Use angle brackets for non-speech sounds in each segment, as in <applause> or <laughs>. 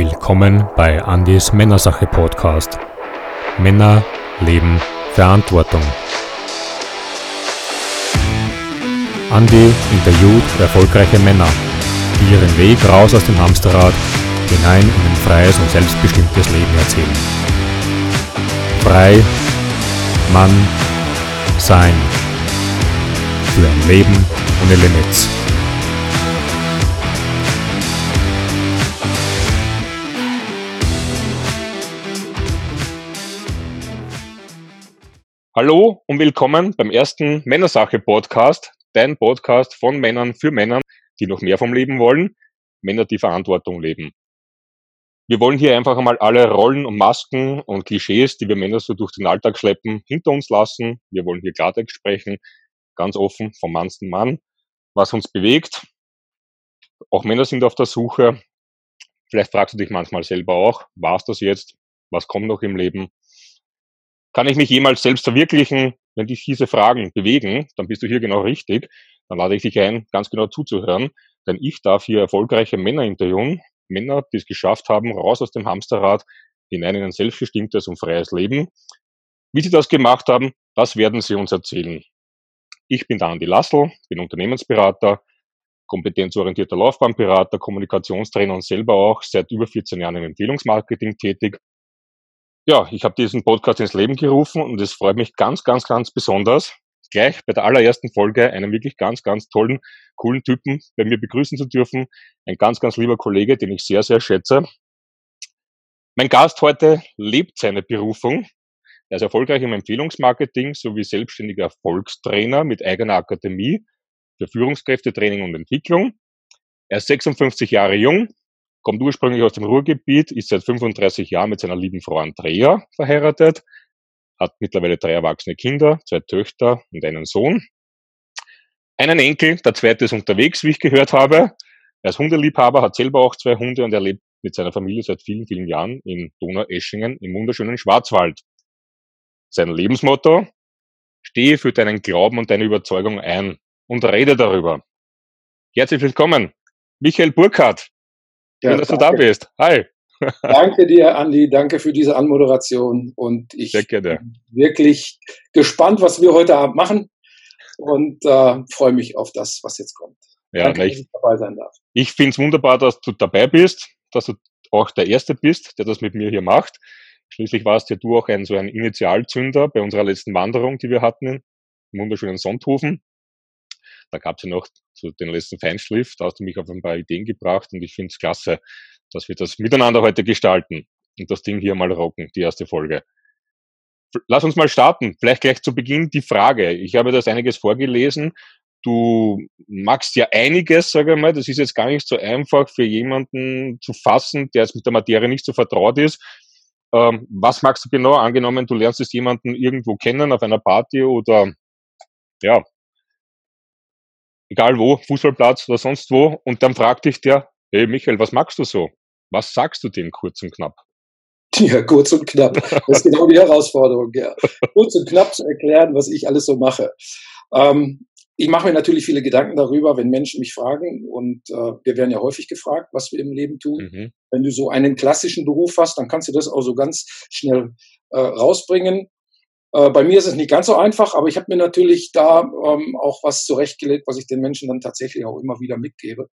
Willkommen bei Andys Männersache Podcast. Männer, Leben, Verantwortung. Andy interviewt erfolgreiche Männer, die ihren Weg raus aus dem Hamsterrad hinein in ein freies und selbstbestimmtes Leben erzählen. Frei, Mann, sein. Für ein Leben ohne Limits. Hallo und willkommen beim ersten Männersache-Podcast, dein Podcast von Männern für Männer, die noch mehr vom Leben wollen, Männer, die Verantwortung leben. Wir wollen hier einfach einmal alle Rollen und Masken und Klischees, die wir Männer so durch den Alltag schleppen, hinter uns lassen. Wir wollen hier Klartext sprechen, ganz offen, vom Mann zum Mann, was uns bewegt. Auch Männer sind auf der Suche. Vielleicht fragst du dich manchmal selber auch, war es das jetzt? Was kommt noch im Leben? Kann ich mich jemals selbst verwirklichen? Wenn dich diese Fragen bewegen, dann bist du hier genau richtig. Dann lade ich dich ein, ganz genau zuzuhören, denn ich darf hier erfolgreiche Männer interviewen, Männer, die es geschafft haben, raus aus dem Hamsterrad hinein in ein selbstbestimmtes und freies Leben. Wie sie das gemacht haben, das werden sie uns erzählen. Ich bin der Andi Lassel, bin Unternehmensberater, kompetenzorientierter Laufbahnberater, Kommunikationstrainer und selber auch seit über 14 Jahren im Empfehlungsmarketing tätig ja, ich habe diesen Podcast ins Leben gerufen und es freut mich ganz, ganz, ganz besonders, gleich bei der allerersten Folge einen wirklich ganz, ganz tollen, coolen Typen bei mir begrüßen zu dürfen. Ein ganz, ganz lieber Kollege, den ich sehr, sehr schätze. Mein Gast heute lebt seine Berufung. Er ist erfolgreich im Empfehlungsmarketing sowie selbstständiger Erfolgstrainer mit eigener Akademie für Führungskräftetraining und Entwicklung. Er ist 56 Jahre jung, kommt ursprünglich aus dem Ruhrgebiet, ist seit 35 Jahren mit seiner lieben Frau Andrea verheiratet, hat mittlerweile drei erwachsene Kinder, zwei Töchter und einen Sohn. Einen Enkel, der zweite ist unterwegs, wie ich gehört habe. Er ist Hundeliebhaber, hat selber auch zwei Hunde und er lebt mit seiner Familie seit vielen, vielen Jahren in Donaueschingen im wunderschönen Schwarzwald. Sein Lebensmotto, stehe für deinen Glauben und deine Überzeugung ein und rede darüber. Herzlich willkommen, Michael Burkhardt. Schön, ja, dass danke. du da bist. Hi. Danke dir, Andi. Danke für diese Anmoderation. Und ich bin wirklich gespannt, was wir heute Abend machen. Und äh, freue mich auf das, was jetzt kommt. Ja, Danke, ich, dass ich dabei sein darf. Ich finde es wunderbar, dass du dabei bist, dass du auch der Erste bist, der das mit mir hier macht. Schließlich warst ja du auch ein so ein Initialzünder bei unserer letzten Wanderung, die wir hatten im wunderschönen Sonthofen. Da gab es ja noch so den letzten Feinschliff, da hast du mich auf ein paar Ideen gebracht und ich finde es klasse, dass wir das miteinander heute gestalten und das Ding hier mal rocken, die erste Folge. Lass uns mal starten. Vielleicht gleich zu Beginn die Frage. Ich habe das einiges vorgelesen. Du magst ja einiges, sage ich mal. Das ist jetzt gar nicht so einfach für jemanden zu fassen, der jetzt mit der Materie nicht so vertraut ist. Ähm, was magst du genau? Angenommen, du lernst jetzt jemanden irgendwo kennen auf einer Party oder ja, egal wo, Fußballplatz oder sonst wo, und dann fragt dich der, hey Michael, was magst du so? Was sagst du dem kurz und knapp? <laughs> Ja, kurz und knapp. <laughs> Das ist genau die Herausforderung, ja. Kurz und knapp zu erklären, was ich alles so mache. Ähm, ich mache mir natürlich viele Gedanken darüber, wenn Menschen mich fragen, und äh, wir werden ja häufig gefragt, was wir im Leben tun. Mhm. Wenn du so einen klassischen Beruf hast, dann kannst du das auch so ganz schnell äh, rausbringen. Äh, bei mir ist es nicht ganz so einfach, aber ich habe mir natürlich da ähm, auch was zurechtgelegt, was ich den Menschen dann tatsächlich auch immer wieder mitgebe.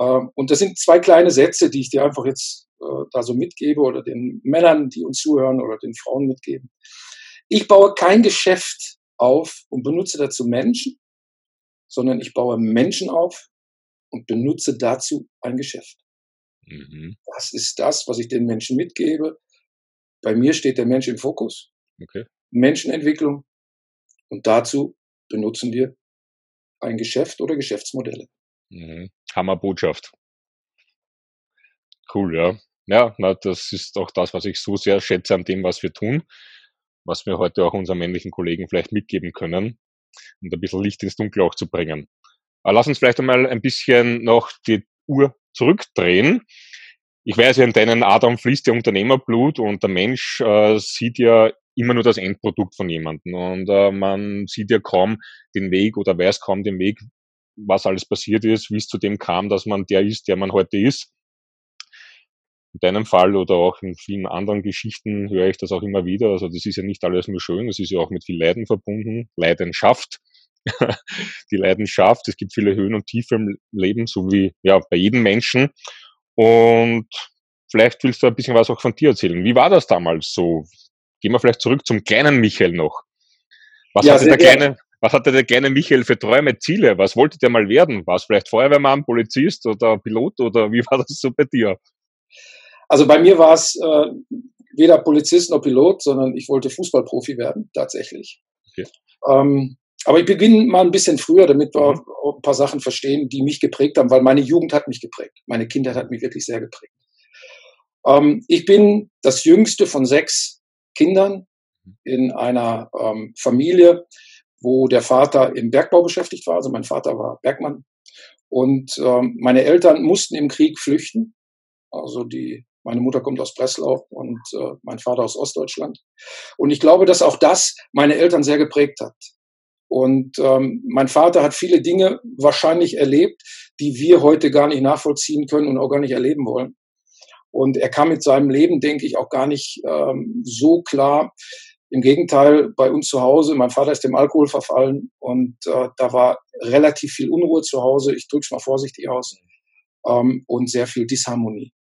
Ähm, und das sind zwei kleine Sätze, die ich dir einfach jetzt äh, da so mitgebe oder den Männern, die uns zuhören oder den Frauen mitgeben. Ich baue kein Geschäft auf und benutze dazu Menschen, sondern ich baue Menschen auf und benutze dazu ein Geschäft. Mhm. Das ist das, was ich den Menschen mitgebe. Bei mir steht der Mensch im Fokus. Okay. Menschenentwicklung. Und dazu benutzen wir ein Geschäft oder Geschäftsmodelle. Mhm. Hammerbotschaft. Cool, ja. Ja, na, das ist auch das, was ich so sehr schätze an dem, was wir tun, was wir heute auch unseren männlichen Kollegen vielleicht mitgeben können, um ein bisschen Licht ins Dunkel auch zu bringen. Aber lass uns vielleicht einmal ein bisschen noch die Uhr zurückdrehen. Ich weiß ja, in deinen Adern fließt ja Unternehmerblut und der Mensch äh, sieht ja immer nur das Endprodukt von jemandem und äh, man sieht ja kaum den Weg oder weiß kaum den Weg, was alles passiert ist, wie es zu dem kam, dass man der ist, der man heute ist. in deinem Fall oder auch in vielen anderen Geschichten höre ich das auch immer wieder. Also das ist ja nicht alles nur schön, das ist ja auch mit viel Leiden verbunden, Leidenschaft. <laughs> die Leidenschaft, es gibt viele Höhen und Tiefen im Leben, so wie ja bei jedem Menschen. Und vielleicht willst du ein bisschen was auch von dir erzählen. Wie war das damals so? Gehen wir vielleicht zurück zum kleinen Michael noch. Was ja, hatte der kleine, was hatte der kleine Michael für Träume, Ziele? Was wollte der mal werden? War es vielleicht Feuerwehrmann, Polizist oder Pilot oder wie <laughs> war das so bei dir? Also bei mir war es äh, weder Polizist noch Pilot, sondern ich wollte Fußballprofi werden, tatsächlich. Okay. Ähm, aber ich beginne mal ein bisschen früher, damit wir mhm. ein paar Sachen verstehen, die mich geprägt haben, weil meine Jugend hat mich geprägt. Meine Kindheit hat mich wirklich sehr geprägt. Ähm, ich bin das jüngste von sechs Kindern in einer ähm, Familie, wo der Vater im Bergbau beschäftigt war. Also mein Vater war Bergmann. Und ähm, meine Eltern mussten im Krieg flüchten. Also die, meine Mutter kommt aus Breslau und äh, mein Vater aus Ostdeutschland. Und ich glaube, dass auch das meine Eltern sehr geprägt hat. Und ähm, mein Vater hat viele Dinge wahrscheinlich erlebt, die wir heute gar nicht nachvollziehen können und auch gar nicht erleben wollen. Und er kam mit seinem Leben, denke ich, auch gar nicht ähm, so klar. Im Gegenteil, bei uns zu Hause, mein Vater ist dem Alkohol verfallen und äh, da war relativ viel Unruhe zu Hause, ich drücke es mal vorsichtig aus, ähm, und sehr viel Disharmonie.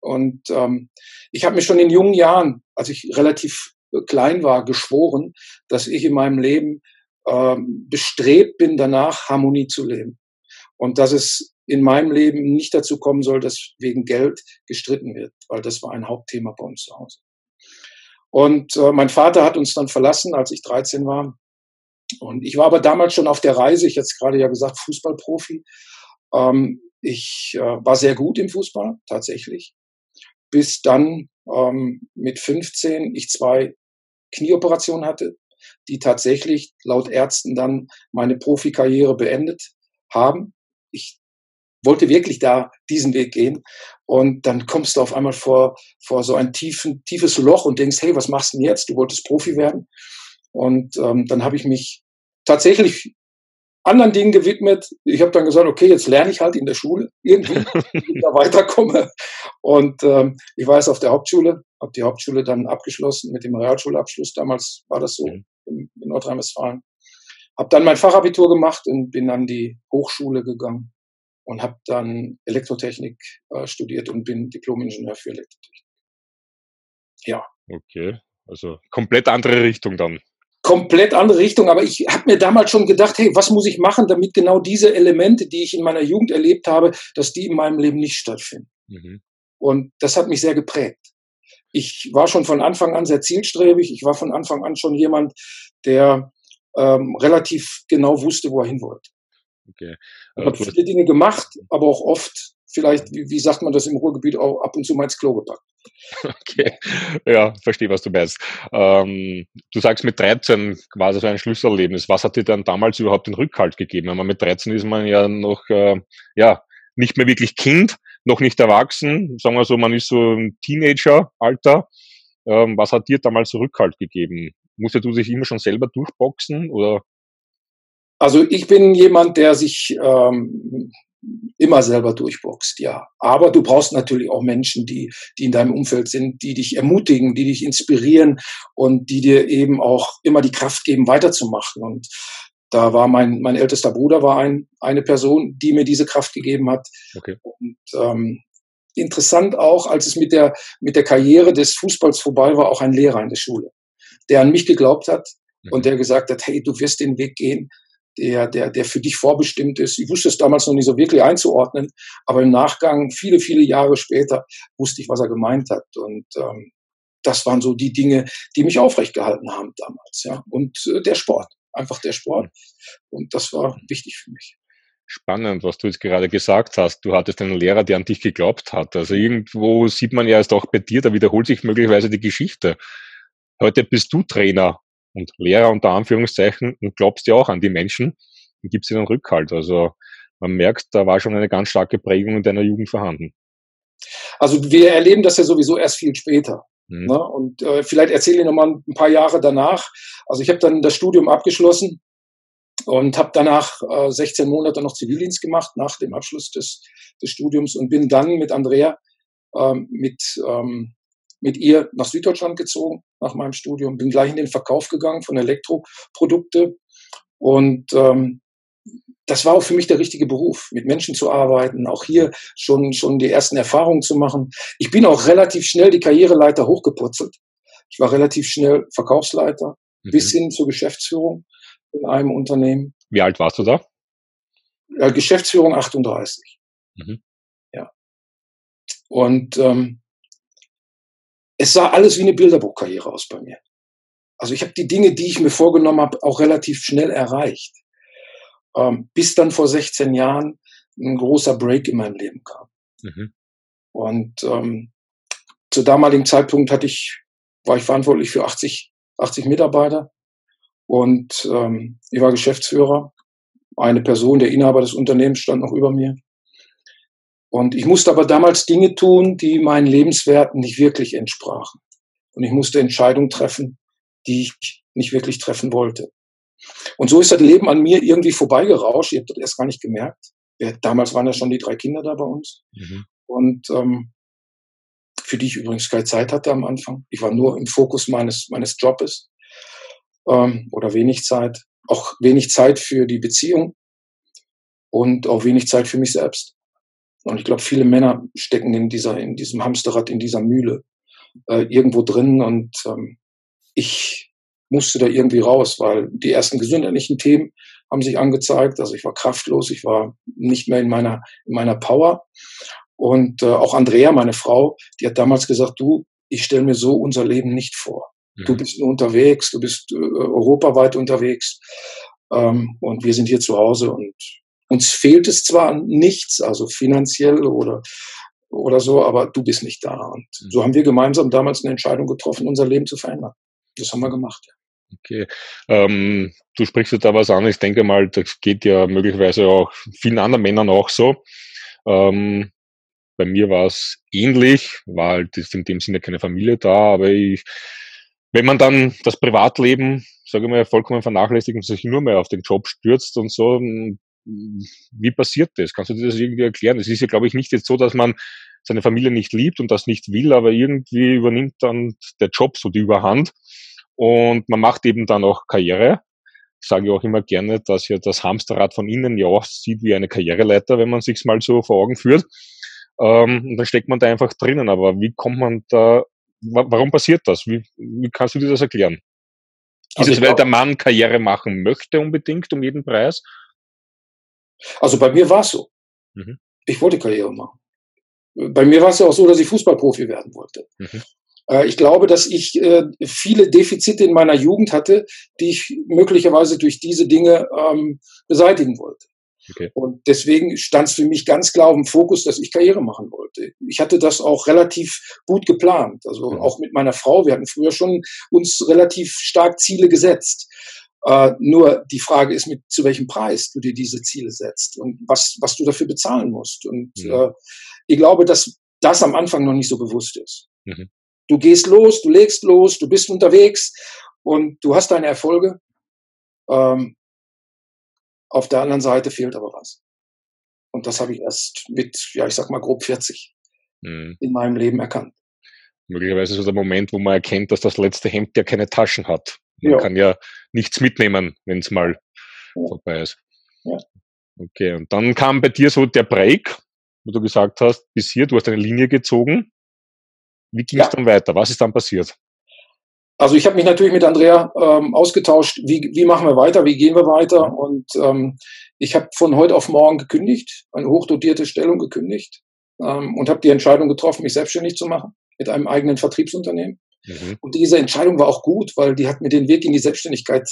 Und ähm, ich habe mir schon in jungen Jahren, als ich relativ klein war, geschworen, dass ich in meinem Leben ähm, bestrebt bin, danach Harmonie zu leben. Und dass es in meinem Leben nicht dazu kommen soll, dass wegen Geld gestritten wird, weil das war ein Hauptthema bei uns zu Hause. Und äh, mein Vater hat uns dann verlassen, als ich 13 war. Und ich war aber damals schon auf der Reise, ich jetzt gerade ja gesagt, Fußballprofi. Ähm, ich äh, war sehr gut im Fußball, tatsächlich. Bis dann ähm, mit 15 ich zwei Knieoperationen hatte, die tatsächlich laut Ärzten dann meine Profikarriere beendet haben. Ich wollte wirklich da diesen Weg gehen. Und dann kommst du auf einmal vor, vor so ein tiefen, tiefes Loch und denkst, hey, was machst du denn jetzt? Du wolltest Profi werden. Und ähm, dann habe ich mich tatsächlich anderen Dingen gewidmet. Ich habe dann gesagt, okay, jetzt lerne ich halt in der Schule irgendwie, <laughs> wie ich da weiterkomme. Und ähm, ich war jetzt auf der Hauptschule, habe die Hauptschule dann abgeschlossen mit dem Realschulabschluss. Damals war das so in, in Nordrhein-Westfalen. Habe dann mein Fachabitur gemacht und bin an die Hochschule gegangen und habe dann Elektrotechnik äh, studiert und bin Diplom-Ingenieur für Elektrotechnik. Ja. Okay, also komplett andere Richtung dann. Komplett andere Richtung, aber ich habe mir damals schon gedacht, hey, was muss ich machen, damit genau diese Elemente, die ich in meiner Jugend erlebt habe, dass die in meinem Leben nicht stattfinden. Mhm. Und das hat mich sehr geprägt. Ich war schon von Anfang an sehr zielstrebig. Ich war von Anfang an schon jemand, der ähm, relativ genau wusste, wo er hin wollte. Okay. Ich habe viele Dinge gemacht, aber auch oft, vielleicht, wie, wie sagt man das im Ruhrgebiet, auch ab und zu mal ins Klo gepackt. <laughs> Okay, ja, verstehe, was du meinst. Ähm, du sagst mit 13 quasi so ein Schlüsselerlebnis. Was hat dir dann damals überhaupt den Rückhalt gegeben? Man mit 13 ist man ja noch, äh, ja, nicht mehr wirklich Kind, noch nicht erwachsen, sagen wir so, man ist so ein Teenager-Alter. Ähm, was hat dir damals Rückhalt gegeben? Musstest du dich immer schon selber durchboxen oder also ich bin jemand, der sich ähm, immer selber durchboxt, ja. Aber du brauchst natürlich auch Menschen, die, die in deinem Umfeld sind, die dich ermutigen, die dich inspirieren und die dir eben auch immer die Kraft geben, weiterzumachen. Und da war mein, mein ältester Bruder war ein, eine Person, die mir diese Kraft gegeben hat. Okay. Und ähm, interessant auch, als es mit der, mit der Karriere des Fußballs vorbei war, auch ein Lehrer in der Schule, der an mich geglaubt hat mhm. und der gesagt hat, hey, du wirst den Weg gehen, der, der, der für dich vorbestimmt ist. Ich wusste es damals noch nicht so wirklich einzuordnen, aber im Nachgang, viele, viele Jahre später, wusste ich, was er gemeint hat. Und ähm, das waren so die Dinge, die mich aufrecht gehalten haben damals. Ja. Und äh, der Sport, einfach der Sport. Und das war wichtig für mich. Spannend, was du jetzt gerade gesagt hast. Du hattest einen Lehrer, der an dich geglaubt hat. Also irgendwo sieht man ja erst auch bei dir, da wiederholt sich möglicherweise die Geschichte. Heute bist du Trainer und Lehrer unter Anführungszeichen und glaubst ja auch an die Menschen und gibst ihnen Rückhalt. Also man merkt, da war schon eine ganz starke Prägung in deiner Jugend vorhanden. Also wir erleben das ja sowieso erst viel später. Mhm. Ne? Und äh, vielleicht erzähle ich nochmal ein paar Jahre danach. Also ich habe dann das Studium abgeschlossen und habe danach äh, 16 Monate noch Zivildienst gemacht nach dem Abschluss des, des Studiums und bin dann mit Andrea ähm, mit, ähm, mit ihr nach Süddeutschland gezogen nach meinem Studium, bin gleich in den Verkauf gegangen von Elektroprodukte und ähm, das war auch für mich der richtige Beruf, mit Menschen zu arbeiten, auch hier schon, schon die ersten Erfahrungen zu machen. Ich bin auch relativ schnell die Karriereleiter hochgeputzelt. Ich war relativ schnell Verkaufsleiter mhm. bis hin zur Geschäftsführung in einem Unternehmen. Wie alt warst du da? Ja, Geschäftsführung 38. Mhm. Ja. Und ähm, es sah alles wie eine Bilderbuchkarriere aus bei mir. Also ich habe die Dinge, die ich mir vorgenommen habe, auch relativ schnell erreicht. Ähm, bis dann vor 16 Jahren ein großer Break in meinem Leben kam. Mhm. Und ähm, zu damaligen Zeitpunkt hatte ich, war ich verantwortlich für 80, 80 Mitarbeiter und ähm, ich war Geschäftsführer. Eine Person, der Inhaber des Unternehmens, stand noch über mir. Und ich musste aber damals Dinge tun, die meinen Lebenswerten nicht wirklich entsprachen. Und ich musste Entscheidungen treffen, die ich nicht wirklich treffen wollte. Und so ist das Leben an mir irgendwie vorbeigerauscht. Ihr habt das erst gar nicht gemerkt. damals waren ja schon die drei Kinder da bei uns. Mhm. Und ähm, für die ich übrigens keine Zeit hatte am Anfang. Ich war nur im Fokus meines, meines Jobs ähm, oder wenig Zeit. Auch wenig Zeit für die Beziehung und auch wenig Zeit für mich selbst. Und ich glaube, viele Männer stecken in dieser, in diesem Hamsterrad, in dieser Mühle äh, irgendwo drin. Und ähm, ich musste da irgendwie raus, weil die ersten gesundheitlichen Themen haben sich angezeigt. Also ich war kraftlos, ich war nicht mehr in meiner, in meiner Power. Und äh, auch Andrea, meine Frau, die hat damals gesagt, du, ich stelle mir so unser Leben nicht vor. Mhm. Du bist nur unterwegs, du bist äh, europaweit unterwegs ähm, und wir sind hier zu Hause und uns fehlt es zwar nichts, also finanziell oder oder so, aber du bist nicht da. Und mhm. so haben wir gemeinsam damals eine Entscheidung getroffen, unser Leben zu verändern. Das haben wir gemacht. Ja. Okay. Ähm, du sprichst jetzt da was an. Ich denke mal, das geht ja möglicherweise auch vielen anderen Männern auch so. Ähm, bei mir war es ähnlich, war halt in dem Sinne keine Familie da, aber ich, wenn man dann das Privatleben, sage ich mal, vollkommen vernachlässigt und sich nur mehr auf den Job stürzt und so, wie passiert das? Kannst du dir das irgendwie erklären? Es ist ja, glaube ich, nicht jetzt so, dass man seine Familie nicht liebt und das nicht will, aber irgendwie übernimmt dann der Job so die Überhand und man macht eben dann auch Karriere. Ich sage auch immer gerne, dass ja das Hamsterrad von innen ja auch sieht wie eine Karriereleiter, wenn man sich's mal so vor Augen führt. Ähm, und dann steckt man da einfach drinnen. Aber wie kommt man da, warum passiert das? Wie, wie kannst du dir das erklären? Ist also es, weil der Mann Karriere machen möchte unbedingt um jeden Preis? Also bei mir war es so. Mhm. Ich wollte Karriere machen. Bei mir war es ja auch so, dass ich Fußballprofi werden wollte. Mhm. Äh, ich glaube, dass ich äh, viele Defizite in meiner Jugend hatte, die ich möglicherweise durch diese Dinge ähm, beseitigen wollte. Okay. Und deswegen stand es für mich ganz klar auf dem Fokus, dass ich Karriere machen wollte. Ich hatte das auch relativ gut geplant. Also mhm. auch mit meiner Frau. Wir hatten früher schon uns relativ stark Ziele gesetzt. Äh, nur die Frage ist, mit zu welchem Preis du dir diese Ziele setzt und was, was du dafür bezahlen musst. Und mhm. äh, ich glaube, dass das am Anfang noch nicht so bewusst ist. Mhm. Du gehst los, du legst los, du bist unterwegs und du hast deine Erfolge. Ähm, auf der anderen Seite fehlt aber was. Und das habe ich erst mit, ja, ich sag mal grob 40 mhm. in meinem Leben erkannt. Möglicherweise so der Moment, wo man erkennt, dass das letzte Hemd ja keine Taschen hat. Man ja. kann ja nichts mitnehmen, wenn es mal ja. vorbei ist. Ja. Okay, und dann kam bei dir so der Break, wo du gesagt hast, bis hier, du hast eine Linie gezogen. Wie ging es dann weiter? Was ist dann passiert? Also ich habe mich natürlich mit Andrea ähm, ausgetauscht, wie, wie machen wir weiter, wie gehen wir weiter. Mhm. Und ähm, ich habe von heute auf morgen gekündigt, eine hochdotierte Stellung gekündigt ähm, und habe die Entscheidung getroffen, mich selbstständig zu machen mit einem eigenen Vertriebsunternehmen. Mhm. Und diese Entscheidung war auch gut, weil die hat mir den Weg in die Selbstständigkeit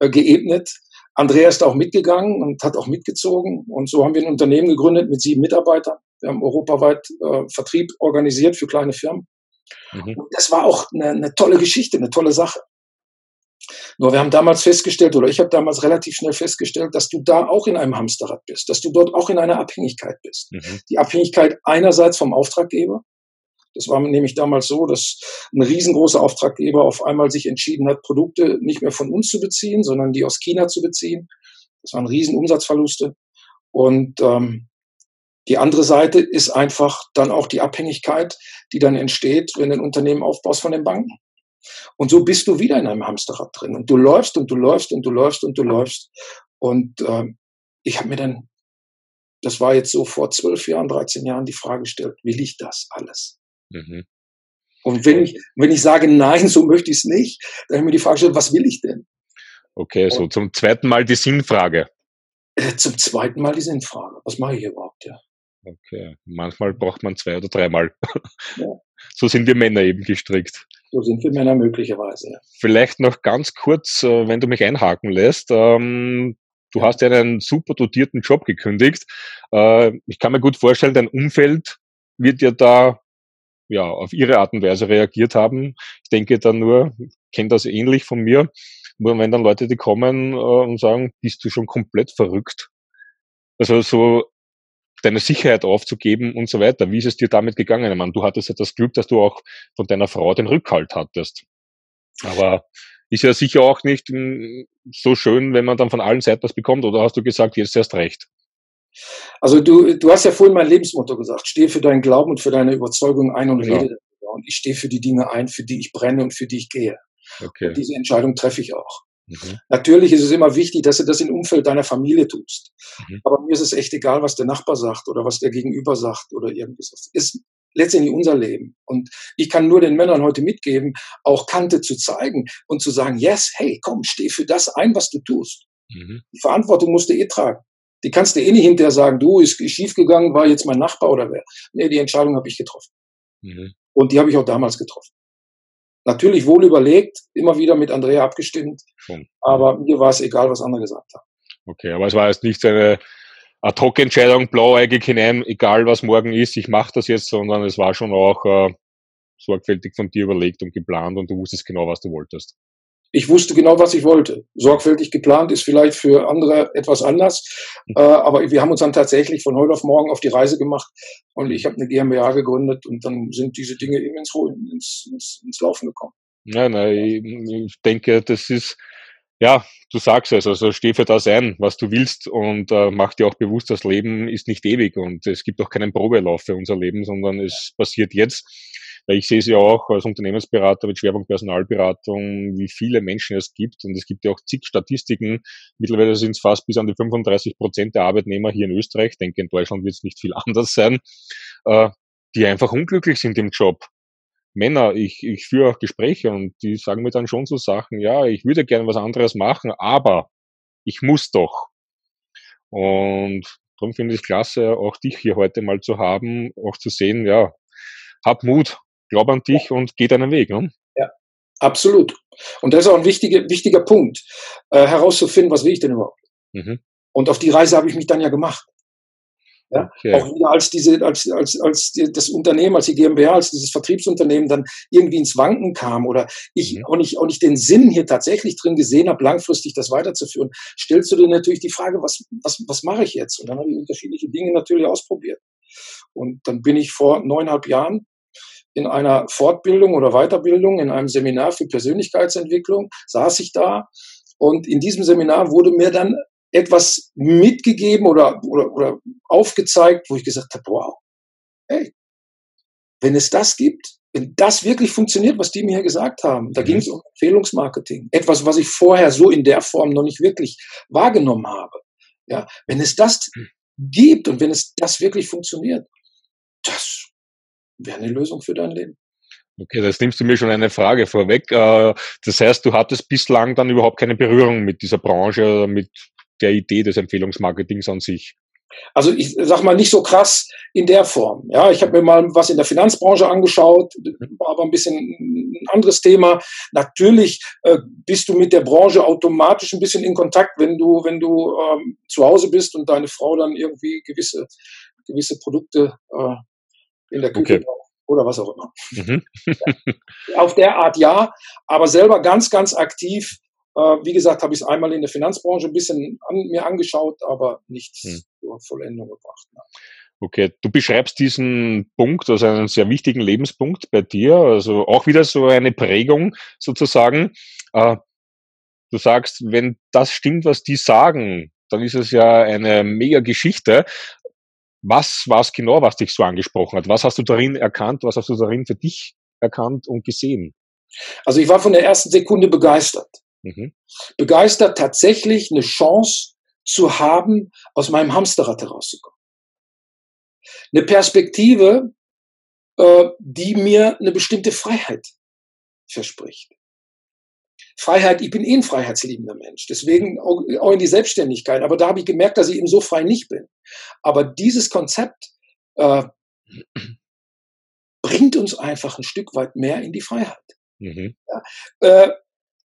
äh, geebnet. Andrea ist auch mitgegangen und hat auch mitgezogen. Und so haben wir ein Unternehmen gegründet mit sieben Mitarbeitern. Wir haben europaweit äh, Vertrieb organisiert für kleine Firmen. Mhm. Und das war auch eine, eine tolle Geschichte, eine tolle Sache. Nur wir haben damals festgestellt, oder ich habe damals relativ schnell festgestellt, dass du da auch in einem Hamsterrad bist, dass du dort auch in einer Abhängigkeit bist. Mhm. Die Abhängigkeit einerseits vom Auftraggeber. Das war nämlich damals so, dass ein riesengroßer Auftraggeber auf einmal sich entschieden hat, Produkte nicht mehr von uns zu beziehen, sondern die aus China zu beziehen. Das waren riesen Umsatzverluste. Und ähm, Die andere Seite ist einfach dann auch die Abhängigkeit, die dann entsteht, wenn du ein Unternehmen aufbaust von den Banken. Und so bist du wieder in einem Hamsterrad drin. Und du läufst und du läufst und du läufst und du läufst. Und äh, ich habe mir dann, das war jetzt so vor zwölf Jahren, 13 Jahren, die Frage gestellt, will ich das alles? Mhm. Und wenn ich, wenn ich sage, nein, so möchte ich es nicht, dann habe ich mir die Frage gestellt, was will ich denn? Okay, so zum zweiten Mal die Sinnfrage. Äh, zum zweiten Mal die Sinnfrage. Was mache ich überhaupt, ja? Okay, manchmal braucht man zwei oder dreimal. <laughs> Ja. So sind wir Männer eben gestrickt. So sind wir Männer möglicherweise. Ja. Vielleicht noch ganz kurz, äh, wenn du mich einhaken lässt. Ähm, du hast ja einen super dotierten Job gekündigt. Äh, ich kann mir gut vorstellen, dein Umfeld wird ja da ja, auf ihre Art und Weise reagiert haben. Ich denke da nur, kenne das ähnlich von mir, nur wenn dann Leute, die kommen äh, und sagen, bist du schon komplett verrückt? Also so deine Sicherheit aufzugeben und so weiter. Wie ist es dir damit gegangen? Ich meine, du hattest ja das Glück, dass du auch von deiner Frau den Rückhalt hattest. Aber ist ja sicher auch nicht hm, so schön, wenn man dann von allen Seiten was bekommt. Oder hast du gesagt, jetzt erst recht? Also du, du hast ja vorhin mein Lebensmotto gesagt. Stehe für deinen Glauben und für deine Überzeugung ein und genau. rede darüber. Und ich stehe für die Dinge ein, für die ich brenne und für die ich gehe. Okay. Und diese Entscheidung treffe ich auch. Mhm. Natürlich ist es immer wichtig, dass du das im Umfeld deiner Familie tust. Mhm. Aber mir ist es echt egal, was der Nachbar sagt oder was der Gegenüber sagt oder irgendwas. Ist letztendlich unser Leben. Und ich kann nur den Männern heute mitgeben, auch Kante zu zeigen und zu sagen, yes, hey, komm, steh für das ein, was du tust. Mhm. Die Verantwortung musst du eh tragen. Die kannst du eh nicht hinterher sagen, du, ist schief gegangen, war jetzt mein Nachbar oder wer. Nee, die Entscheidung habe ich getroffen. Mhm. Und die habe ich auch damals getroffen. Natürlich wohl überlegt, immer wieder mit Andrea abgestimmt, Schon. aber mir war es egal, was andere gesagt haben. Okay, aber es war jetzt nicht eine Ad-Hoc-Entscheidung, blauäugig hinein, egal was morgen ist, ich mache das jetzt, sondern es war schon auch äh, sorgfältig von dir überlegt und geplant und du wusstest genau, was du wolltest. Ich wusste genau, was ich wollte. Sorgfältig geplant ist vielleicht für andere etwas anders, äh, aber wir haben uns dann tatsächlich von heute auf morgen auf die Reise gemacht und ich habe eine GmbH gegründet und dann sind diese Dinge eben ins, ins, ins, ins Laufen gekommen. Ja, nein, ich denke, das ist, ja, du sagst es, also steh für das ein, was du willst und äh, mach dir auch bewusst, das Leben ist nicht ewig und es gibt auch keinen Probelauf für unser Leben, sondern es passiert jetzt weil ich sehe es ja auch als Unternehmensberater mit Schwerpunkt Personalberatung, wie viele Menschen es gibt. Und es gibt ja auch zig Statistiken. Mittlerweile sind es fast bis an die 35 Prozent der Arbeitnehmer hier in Österreich. Ich denke, in Deutschland wird es nicht viel <laughs> anders sein, äh, die einfach unglücklich sind im Job. Männer, ich, ich führe auch Gespräche und die sagen mir dann schon so Sachen, ja, ich würde gerne was anderes machen, aber ich muss doch. Und darum finde ich es klasse, auch dich hier heute mal zu haben, auch zu sehen, ja, hab Mut, glaub an dich ja. und geh deinen Weg. Ne? Ja, absolut. Und das ist auch ein wichtiger, wichtiger Punkt, äh, herauszufinden, was will ich denn überhaupt? Mhm. Und auf die Reise habe ich mich dann ja gemacht. Ja? Okay. Auch wieder als diese, als, als, als das Unternehmen, als die GmbH, als dieses Vertriebsunternehmen dann irgendwie ins Wanken kam oder ich mhm. auch, nicht, auch nicht den Sinn hier tatsächlich drin gesehen habe, langfristig das weiterzuführen, stellst du dir natürlich die Frage, was, was, was mache ich jetzt? Und dann habe ich unterschiedliche Dinge natürlich ausprobiert. Und dann bin ich vor neuneinhalb Jahren in einer Fortbildung oder Weiterbildung, in einem Seminar für Persönlichkeitsentwicklung, saß ich da und in diesem Seminar wurde mir dann etwas mitgegeben oder, oder, oder aufgezeigt, wo ich gesagt habe, wow, hey, wenn es das gibt, wenn das wirklich funktioniert, was die mir hier gesagt haben, da mhm. ging es um Empfehlungsmarketing, etwas, was ich vorher so in der Form noch nicht wirklich wahrgenommen habe. Ja, wenn es das mhm. gibt und wenn es das wirklich funktioniert, das wäre eine Lösung für dein Leben. Okay, das nimmst du mir schon eine Frage vorweg. Äh, das heißt, du hattest bislang dann überhaupt keine Berührung mit dieser Branche, mit der Idee des Empfehlungsmarketings an sich. Also ich sag mal nicht so krass in der Form. Ja, ich habe mir mal was in der Finanzbranche angeschaut, war aber ein bisschen ein anderes Thema. Natürlich äh, bist du mit der Branche automatisch ein bisschen in Kontakt, wenn du wenn du ähm, zu Hause bist und deine Frau dann irgendwie gewisse gewisse Produkte äh, in der Küche okay. oder was auch immer. Mhm. <laughs> Auf der Art ja, aber selber ganz, ganz aktiv. Äh, wie gesagt, habe ich es einmal in der Finanzbranche ein bisschen an, mir angeschaut, aber nicht hm. zur Vollendung gebracht. Nein. Okay, du beschreibst diesen Punkt als einen sehr wichtigen Lebenspunkt bei dir, also auch wieder so eine Prägung sozusagen. Äh, du sagst, wenn das stimmt, was die sagen, dann ist es ja eine mega Geschichte. Was war es genau, was dich so angesprochen hat? Was hast du darin erkannt? Was hast du darin für dich erkannt und gesehen? Also ich war von der ersten Sekunde begeistert. Mhm. Begeistert, tatsächlich eine Chance zu haben, aus meinem Hamsterrad herauszukommen. Eine Perspektive, äh, die mir eine bestimmte Freiheit verspricht. Freiheit, ich bin eh ein freiheitsliebender Mensch, deswegen auch in die Selbstständigkeit. Aber da habe ich gemerkt, dass ich eben so frei nicht bin. Aber dieses Konzept äh, bringt uns einfach ein Stück weit mehr in die Freiheit. Mhm. Ja, äh,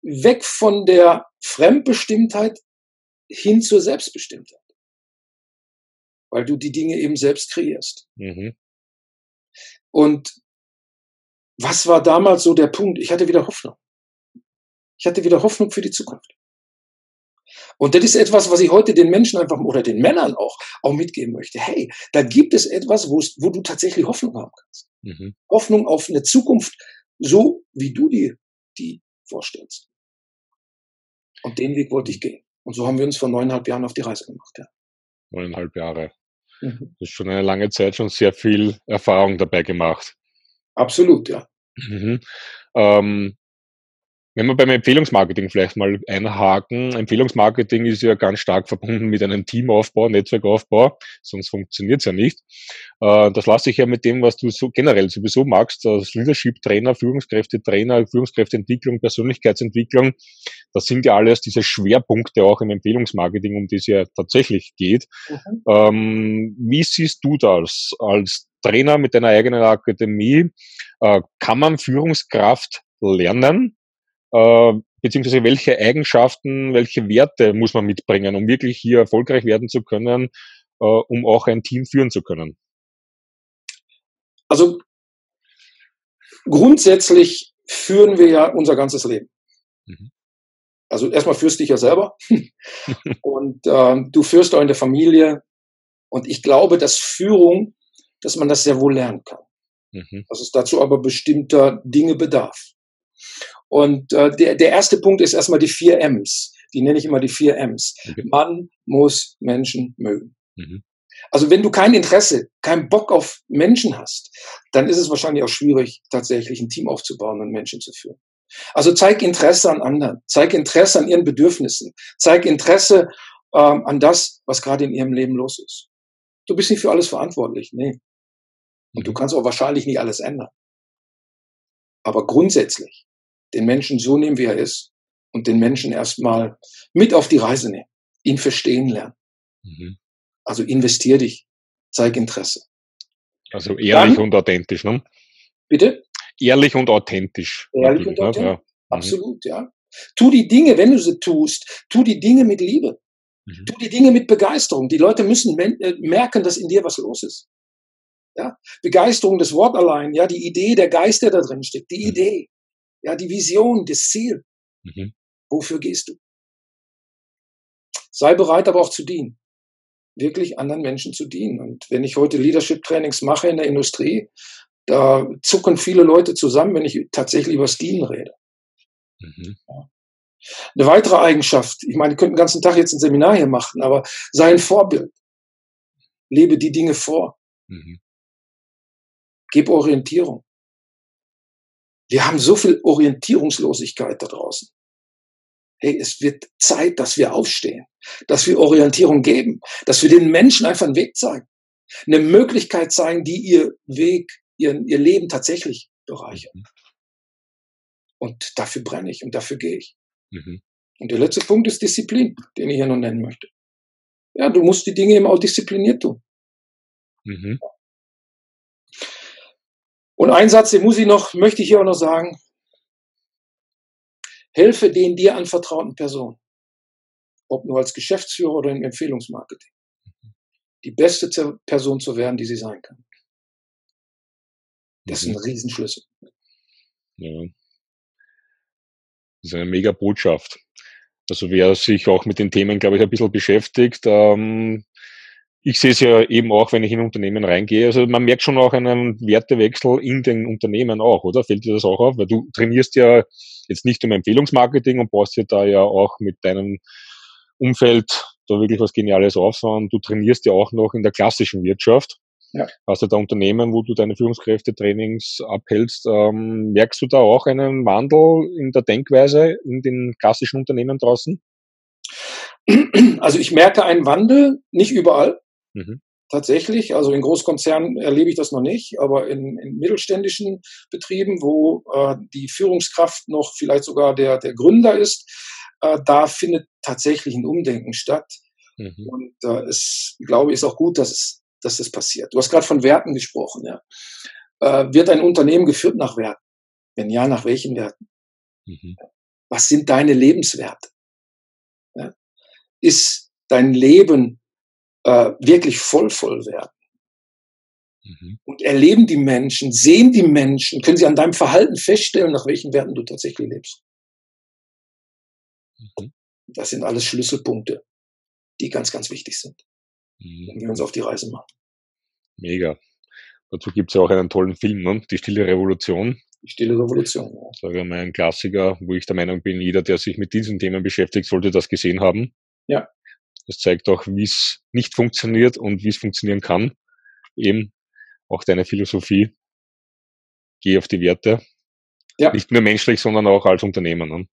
weg von der Fremdbestimmtheit hin zur Selbstbestimmtheit. Weil du die Dinge eben selbst kreierst. Mhm. Und was war damals so der Punkt? Ich hatte wieder Hoffnung. Ich hatte wieder Hoffnung für die Zukunft. Und das ist etwas, was ich heute den Menschen einfach oder den Männern auch, auch mitgeben möchte. Hey, da gibt es etwas, wo du tatsächlich Hoffnung haben kannst. Mhm. Hoffnung auf eine Zukunft, so wie du dir die vorstellst. Und den Weg wollte ich gehen. Und so haben wir uns vor neuneinhalb Jahren auf die Reise gemacht. Ja. Neuneinhalb Jahre. Mhm. Das ist schon eine lange Zeit, schon sehr viel Erfahrung dabei gemacht. Absolut, ja. Mhm. Ähm, wenn wir beim Empfehlungsmarketing vielleicht mal einhaken, Empfehlungsmarketing ist ja ganz stark verbunden mit einem Teamaufbau, Netzwerkaufbau, sonst funktioniert es ja nicht. Äh, das lasse ich ja mit dem, was du so generell sowieso magst, als Leadership-Trainer, Führungskräfte-Trainer, Führungskräfteentwicklung, Persönlichkeitsentwicklung. Das sind ja alles diese Schwerpunkte auch im Empfehlungsmarketing, um die es ja tatsächlich geht. Mhm. Ähm, wie siehst du das als Trainer mit deiner eigenen Akademie? Äh, kann man Führungskraft lernen? Äh, beziehungsweise welche Eigenschaften, welche Werte muss man mitbringen, um wirklich hier erfolgreich werden zu können, äh, um auch ein Team führen zu können? Also grundsätzlich führen wir ja unser ganzes Leben. Mhm. Also erstmal führst du dich ja selber <laughs> und äh, du führst auch in der Familie. Und ich glaube, dass Führung, dass man das sehr wohl lernen kann. Mhm. Dass es dazu aber bestimmter Dinge bedarf. Und äh, der, der erste Punkt ist erstmal die vier M's. Die nenne ich immer die vier M's. Okay. Man muss Menschen mögen. Mhm. Also wenn du kein Interesse, keinen Bock auf Menschen hast, dann ist es wahrscheinlich auch schwierig, tatsächlich ein Team aufzubauen und Menschen zu führen. Also zeig Interesse an anderen, zeig Interesse an ihren Bedürfnissen, zeig Interesse ähm, an das, was gerade in ihrem Leben los ist. Du bist nicht für alles verantwortlich, nee. Und du mhm. kannst auch wahrscheinlich nicht alles ändern. Aber grundsätzlich den Menschen so nehmen, wie er ist und den Menschen erstmal mit auf die Reise nehmen, ihn verstehen lernen. Mhm. Also investier dich, zeig Interesse. Also ehrlich Dann, und authentisch, ne? Bitte? Ehrlich und authentisch. Ehrlich und ne? authentisch. Ja. Mhm. Absolut, ja. Tu die Dinge, wenn du sie tust, tu die Dinge mit Liebe. Mhm. Tu die Dinge mit Begeisterung. Die Leute müssen äh, merken, dass in dir was los ist. Ja, Begeisterung, das Wort allein, ja, die Idee, der Geist, der da drin steckt, die mhm. Idee. Ja, die Vision, das Ziel. Mhm. Wofür gehst du? Sei bereit, aber auch zu dienen. Wirklich anderen Menschen zu dienen. Und wenn ich heute Leadership-Trainings mache in der Industrie, da zucken viele Leute zusammen, wenn ich tatsächlich über das Dienen rede. Mhm. Ja. Eine weitere Eigenschaft, ich meine, ich könnte den ganzen Tag jetzt ein Seminar hier machen, aber sei ein Vorbild. Lebe die Dinge vor. Mhm. Gib Orientierung. Wir haben so viel Orientierungslosigkeit da draußen. Hey, es wird Zeit, dass wir aufstehen, dass wir Orientierung geben, dass wir den Menschen einfach einen Weg zeigen, eine Möglichkeit zeigen, die ihr Weg, ihr, ihr Leben tatsächlich bereichern. Mhm. Und dafür brenne ich und dafür gehe ich. Mhm. Und der letzte Punkt ist Disziplin, den ich hier noch nennen möchte. Ja, du musst die Dinge eben auch diszipliniert tun. Mhm. Und ein Satz, den muss ich noch, möchte ich hier auch noch sagen. Helfe den dir anvertrauten Personen. Ob nur als Geschäftsführer oder im Empfehlungsmarketing. Die beste Person zu werden, die sie sein kann. Das ist ein mhm. Riesenschlüssel. Ja. Das ist eine mega Botschaft. Also wer sich auch mit den Themen, glaube ich, ein bisschen beschäftigt, ähm, ich sehe es ja eben auch, wenn ich in Unternehmen reingehe. Also man merkt schon auch einen Wertewechsel in den Unternehmen auch, oder? Fällt dir das auch auf? Weil du trainierst ja jetzt nicht um Empfehlungsmarketing und baust ja da ja auch mit deinem Umfeld da wirklich was Geniales auf, sondern du trainierst ja auch noch in der klassischen Wirtschaft. Ja. Hast du da Unternehmen, wo du deine Führungskräfte-Trainings abhältst? Ähm, merkst du da auch einen Wandel in der Denkweise in den klassischen Unternehmen draußen? Also ich merke einen Wandel, nicht überall. Mhm. Tatsächlich, also in Großkonzernen erlebe ich das noch nicht, aber in, in mittelständischen Betrieben, wo äh, die Führungskraft noch vielleicht sogar der, der Gründer ist, äh, da findet tatsächlich ein Umdenken statt. Mhm. Und äh, es, glaube ich, ist auch gut, dass es, dass das passiert. Du hast gerade von Werten gesprochen. Ja. Äh, wird ein Unternehmen geführt nach Werten? Wenn ja, nach welchen Werten? Mhm. Was sind deine Lebenswerte? Ja. Ist dein Leben äh, wirklich voll voll werden? Mhm. Und erleben die Menschen, sehen die Menschen, können sie an deinem Verhalten feststellen, nach welchen Werten du tatsächlich lebst. Mhm. Das sind alles Schlüsselpunkte, die ganz, ganz wichtig sind, mhm. wenn wir uns auf die Reise machen. Mega. Dazu gibt es ja auch einen tollen Film, ne? Die Stille Revolution. Die Stille Revolution, ja. Sage ich mal ein Klassiker, wo ich der Meinung bin, jeder, der sich mit diesen Themen beschäftigt, sollte das gesehen haben. Ja. Das zeigt auch, wie es nicht funktioniert und wie es funktionieren kann. Eben auch deine Philosophie. Geh auf die Werte. Ja. Nicht nur menschlich, sondern auch als Unternehmer. Ne?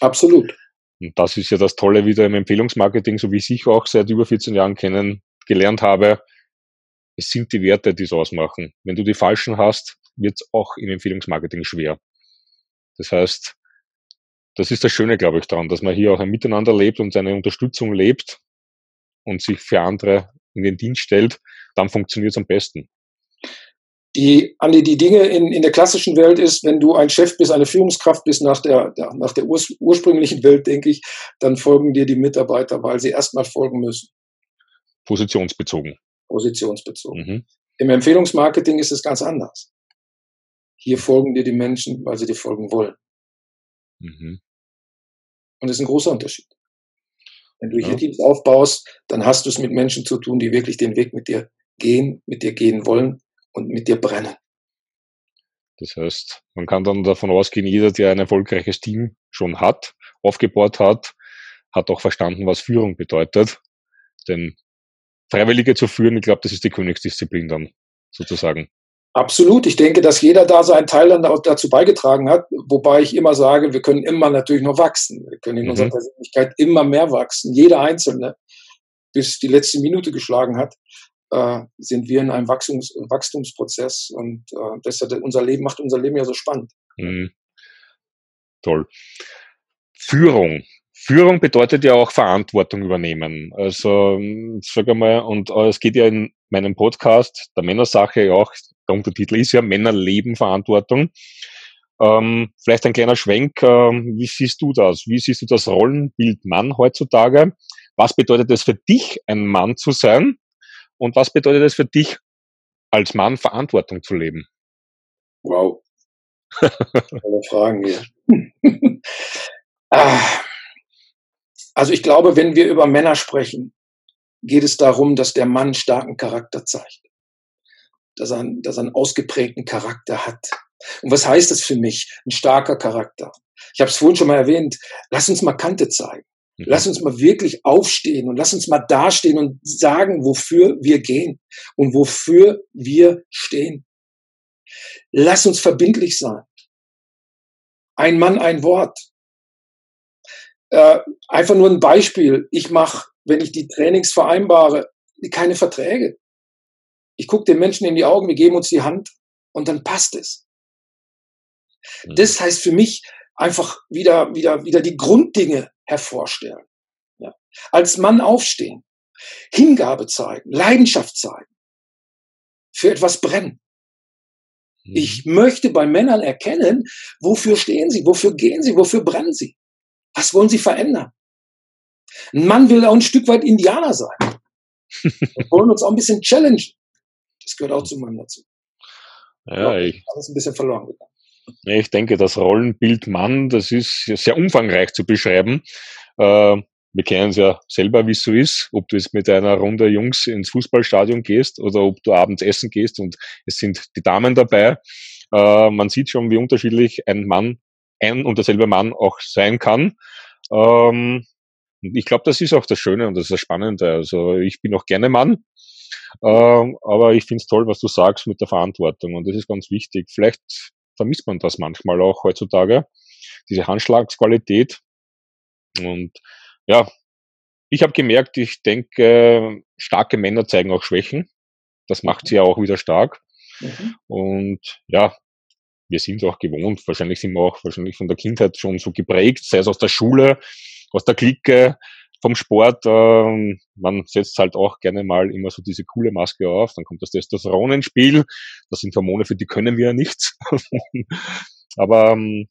Absolut. Und das ist ja das Tolle wieder im Empfehlungsmarketing, so wie ich ich auch seit über 14 Jahren kennen, gelernt habe. Es sind die Werte, die es ausmachen. Wenn du die falschen hast, wird es auch im Empfehlungsmarketing schwer. Das heißt, das ist das Schöne, glaube ich, daran, dass man hier auch ein Miteinander lebt und seine Unterstützung lebt und sich für andere in den Dienst stellt, dann funktioniert es am besten. Die, Andi, die Dinge in, in der klassischen Welt ist, wenn du ein Chef bist, eine Führungskraft bist nach der, nach der urs, ursprünglichen Welt, denke ich, dann folgen dir die Mitarbeiter, weil sie erstmal folgen müssen. Positionsbezogen. Positionsbezogen. Mhm. Im Empfehlungsmarketing ist es ganz anders. Hier folgen dir die Menschen, weil sie dir folgen wollen. Mhm. Und das ist ein großer Unterschied. Wenn du ja. hier Teams aufbaust, dann hast du es mit Menschen zu tun, die wirklich den Weg mit dir gehen, mit dir gehen wollen und mit dir brennen. Das heißt, man kann dann davon ausgehen, jeder, der ein erfolgreiches Team schon hat, aufgebaut hat, hat auch verstanden, was Führung bedeutet. Denn Freiwillige zu führen, ich glaube, das ist die Königsdisziplin dann sozusagen. Absolut. Ich denke, dass jeder da seinen Teil dann dazu beigetragen hat, wobei ich immer sage, wir können immer natürlich noch wachsen. Wir können in mhm. unserer Persönlichkeit immer mehr wachsen. Jeder Einzelne, bis die letzte Minute geschlagen hat, äh, sind wir in einem Wachstums Wachstumsprozess und äh, deshalb unser Leben macht unser Leben ja so spannend. Mhm. Toll. Führung. Führung bedeutet ja auch Verantwortung übernehmen. Also, sag einmal, und äh, es geht ja in meinem Podcast, der Männersache ja auch, der Untertitel ist ja Männer leben Verantwortung. Ähm, vielleicht ein kleiner Schwenk, äh, wie siehst du das? Wie siehst du das Rollenbild Mann heutzutage? Was bedeutet es für dich, ein Mann zu sein? Und was bedeutet es für dich, als Mann Verantwortung zu leben? Wow. <laughs> Alle Fragen hier. ah. Also ich glaube, wenn wir über Männer sprechen, geht es darum, dass der Mann starken Charakter zeigt. Dass er, dass er einen ausgeprägten Charakter hat. Und was heißt das für mich? Ein starker Charakter. Ich habe es vorhin schon mal erwähnt. Lass uns mal Kante zeigen. Mhm. Lass uns mal wirklich aufstehen und lass uns mal dastehen und sagen, wofür wir gehen und wofür wir stehen. Lass uns verbindlich sein. Ein Mann, ein Wort. Äh, einfach nur ein Beispiel. Ich mache, wenn ich die Trainings vereinbare, keine Verträge. Ich gucke den Menschen in die Augen, wir geben uns die Hand und dann passt es. Mhm. Das heißt für mich einfach wieder, wieder, wieder die Grunddinge hervorstellen. Ja. Als Mann aufstehen, Hingabe zeigen, Leidenschaft zeigen, für etwas brennen. Mhm. Ich möchte bei Männern erkennen, wofür stehen sie, wofür gehen sie, wofür brennen sie. Was wollen sie verändern? Ein Mann will auch ein Stück weit Indianer sein. <laughs> Wir wollen uns auch ein bisschen challengen. Das gehört auch zum Mann dazu. Ja, ich, das ist ein bisschen verloren gegangen. Ich denke, das Rollenbild Mann, das ist sehr umfangreich zu beschreiben. Äh, wir kennen es ja selber, wie es so ist, ob du jetzt mit einer Runde Jungs ins Fußballstadion gehst oder ob du abends essen gehst und es sind die Damen dabei. Äh, man sieht schon, wie unterschiedlich ein Mann, ein und derselbe Mann auch sein kann. Ähm, Und ich glaube, das ist auch das Schöne und das ist das Spannende. Also ich bin auch gerne Mann, ähm, aber ich finde es toll, was du sagst mit der Verantwortung und das ist ganz wichtig. Vielleicht vermisst man das manchmal auch heutzutage, diese Handschlagsqualität. Und ja, ich habe gemerkt, ich denke, starke Männer zeigen auch Schwächen. Das macht sie ja auch wieder stark. Mhm. Und ja, wir sind auch gewohnt. Wahrscheinlich sind wir auch wahrscheinlich von der Kindheit schon so geprägt, sei es aus der Schule, aus der Clique, vom Sport. Ähm, man setzt halt auch gerne mal immer so diese coole Maske auf. Dann kommt das Testosteron ins Spiel. Das sind Hormone, für die können wir ja nichts. <laughs> Aber ähm,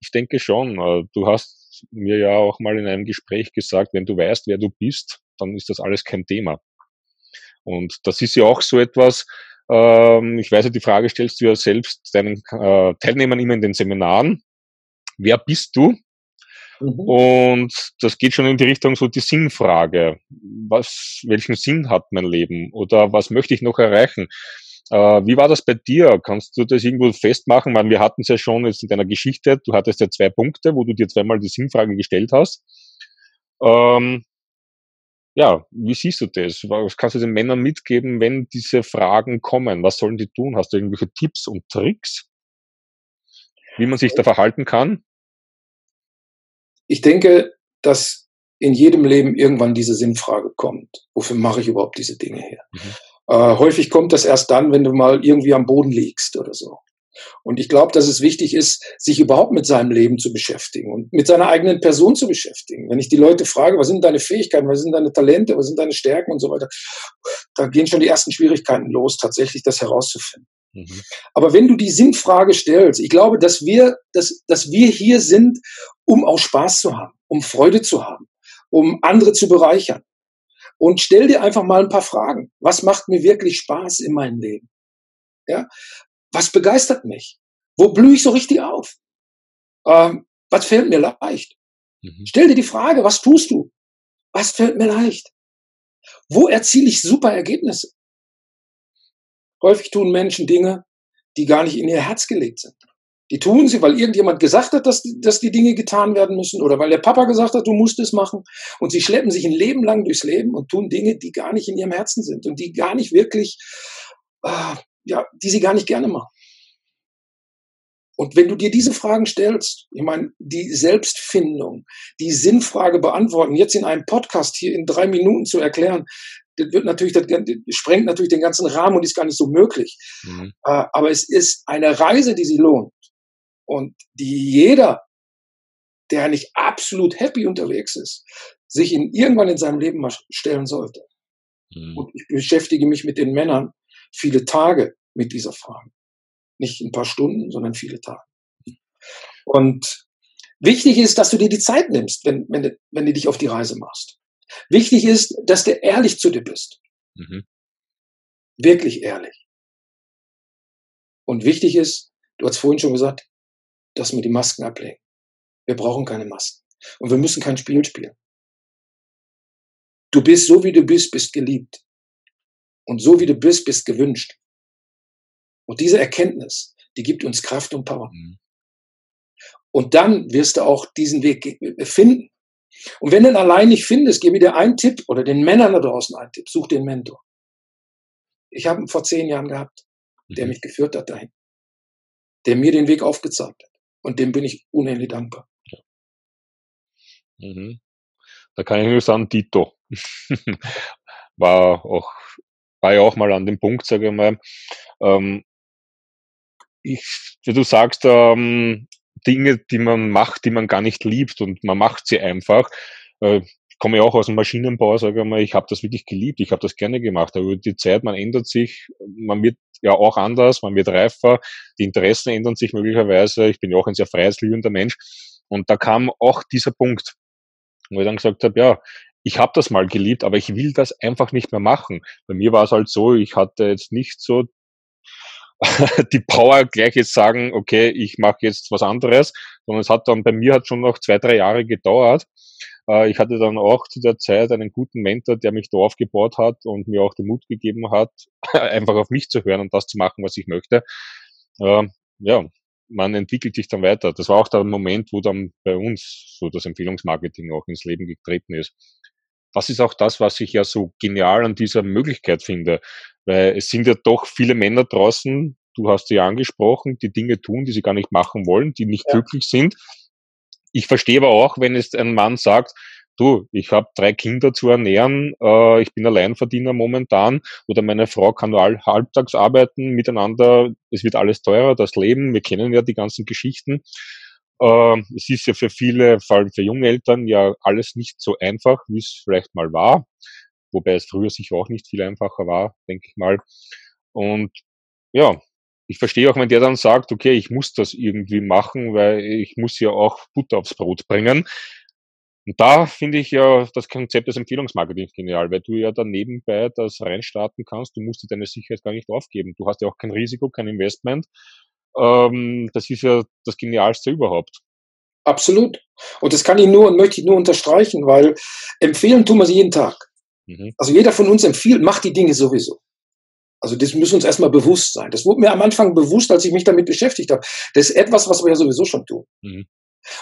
ich denke schon, äh, du hast mir ja auch mal in einem Gespräch gesagt, wenn du weißt, wer du bist, dann ist das alles kein Thema. Und das ist ja auch so etwas, ähm, ich weiß ja, die Frage stellst du ja selbst deinen äh, Teilnehmern immer in den Seminaren. Wer bist du? Mhm. Und das geht schon in die Richtung so die Sinnfrage. Was, welchen Sinn hat mein Leben? Oder was möchte ich noch erreichen? Äh, wie war das bei dir? Kannst du das irgendwo festmachen? Weil wir hatten es ja schon jetzt in deiner Geschichte. Du hattest ja zwei Punkte, wo du dir zweimal die Sinnfrage gestellt hast. Ähm, ja, wie siehst du das? Was kannst du den Männern mitgeben, wenn diese Fragen kommen? Was sollen die tun? Hast du irgendwelche Tipps und Tricks, wie man sich da verhalten kann? Ich denke, dass in jedem Leben irgendwann diese Sinnfrage kommt. Wofür mache ich überhaupt diese Dinge her? Mhm. Äh, häufig kommt das erst dann, wenn du mal irgendwie am Boden liegst oder so. Und ich glaube, dass es wichtig ist, sich überhaupt mit seinem Leben zu beschäftigen und mit seiner eigenen Person zu beschäftigen. Wenn ich die Leute frage, was sind deine Fähigkeiten, was sind deine Talente, was sind deine Stärken und so weiter, da gehen schon die ersten Schwierigkeiten los, tatsächlich das herauszufinden. Mhm. Aber wenn du die Sinnfrage stellst, ich glaube, dass wir, dass, dass wir hier sind, um auch Spaß zu haben, um Freude zu haben, um andere zu bereichern. Und stell dir einfach mal ein paar Fragen. Was macht mir wirklich Spaß in meinem Leben? Ja, was begeistert mich? Wo blühe ich so richtig auf? Ähm, was fällt mir leicht? Mhm. Stell dir die Frage, was tust du? Was fällt mir leicht? Wo erziele ich super Ergebnisse? Häufig tun Menschen Dinge, die gar nicht in ihr Herz gelegt sind. Die tun sie, weil irgendjemand gesagt hat, dass, dass die Dinge getan werden müssen oder weil der Papa gesagt hat, du musst es machen. Und sie schleppen sich ein Leben lang durchs Leben und tun Dinge, die gar nicht in ihrem Herzen sind und die gar nicht wirklich äh, ja, die sie gar nicht gerne machen. Und wenn du dir diese Fragen stellst, ich meine, die Selbstfindung, die Sinnfrage beantworten, jetzt in einem Podcast hier in drei Minuten zu erklären, das wird natürlich, das sprengt natürlich den ganzen Rahmen und ist gar nicht so möglich. Mhm. Äh, aber es ist eine Reise, die sich lohnt und die jeder, der nicht absolut happy unterwegs ist, sich in, irgendwann in seinem Leben mal stellen sollte. Mhm. Und ich beschäftige mich mit den Männern, viele Tage mit dieser Frage. Nicht ein paar Stunden, sondern viele Tage. Und wichtig ist, dass du dir die Zeit nimmst, wenn, wenn, du, wenn du dich auf die Reise machst. Wichtig ist, dass du ehrlich zu dir bist. Mhm. Wirklich ehrlich. Und wichtig ist, du hast vorhin schon gesagt, dass wir die Masken ablegen. Wir brauchen keine Masken. Und wir müssen kein Spiel spielen. Du bist so, wie du bist, bist geliebt. Und so wie du bist, bist gewünscht. Und diese Erkenntnis, die gibt uns Kraft und Power. Mhm. Und dann wirst du auch diesen Weg finden. Und wenn du ihn allein nicht findest, gebe dir einen Tipp oder den Männern da draußen einen Tipp. Such den Mentor. Ich habe ihn vor zehn Jahren gehabt, der mhm. mich geführt hat dahin. Der mir den Weg aufgezeigt hat. Und dem bin ich unendlich dankbar. Mhm. Da kann ich nur sagen, Tito. <laughs> War auch war ja auch mal an dem Punkt, sage ich mal, ähm, ich, wie du sagst, ähm, Dinge, die man macht, die man gar nicht liebt und man macht sie einfach. Äh, komme ja auch aus dem Maschinenbau, sage mal, ich habe das wirklich geliebt, ich habe das gerne gemacht. Aber die Zeit, man ändert sich, man wird ja auch anders, man wird reifer, die Interessen ändern sich möglicherweise. Ich bin ja auch ein sehr freiheitsliebender Mensch. Und da kam auch dieser Punkt, wo ich dann gesagt habe, ja, ich habe das mal geliebt, aber ich will das einfach nicht mehr machen. Bei mir war es halt so, ich hatte jetzt nicht so <laughs> die Power gleich jetzt sagen, okay, ich mache jetzt was anderes, sondern es hat dann bei mir hat schon noch zwei, drei Jahre gedauert. Äh, ich hatte dann auch zu der Zeit einen guten Mentor, der mich da aufgebaut hat und mir auch den Mut gegeben hat, <laughs> einfach auf mich zu hören und das zu machen, was ich möchte. Ähm, ja, man entwickelt sich dann weiter. Das war auch der Moment, wo dann bei uns so das Empfehlungsmarketing auch ins Leben getreten ist. Das ist auch das, was ich ja so genial an dieser Möglichkeit finde, weil es sind ja doch viele Männer draußen, du hast sie ja angesprochen, die Dinge tun, die sie gar nicht machen wollen, die nicht ja. glücklich sind. Ich verstehe aber auch, wenn es ein Mann sagt, du, ich habe drei Kinder zu ernähren, äh, ich bin Alleinverdiener momentan oder meine Frau kann nur halbtags arbeiten miteinander, es wird alles teurer, das Leben, wir kennen ja die ganzen Geschichten. Äh, es ist ja für viele, vor allem für junge Eltern, ja alles nicht so einfach, wie es vielleicht mal war, wobei es früher sicher auch nicht viel einfacher war, denke ich mal. Und ja, ich verstehe auch, wenn der dann sagt, okay, ich muss das irgendwie machen, weil ich muss ja auch Butter aufs Brot bringen. Und da finde ich ja das Konzept des Empfehlungsmarketings genial, weil du ja dann nebenbei das reinstarten kannst. Du musst dir deine Sicherheit gar nicht aufgeben. Du hast ja auch kein Risiko, kein Investment. Ähm, das ist ja das Genialste überhaupt. Absolut. Und das kann ich nur und möchte ich nur unterstreichen, weil empfehlen tun wir sie jeden Tag. Mhm. Also jeder von uns empfiehlt, macht die Dinge sowieso. Also das muss uns erstmal bewusst sein. Das wurde mir am Anfang bewusst, als ich mich damit beschäftigt habe. Das ist etwas, was wir ja sowieso schon tun. Mhm.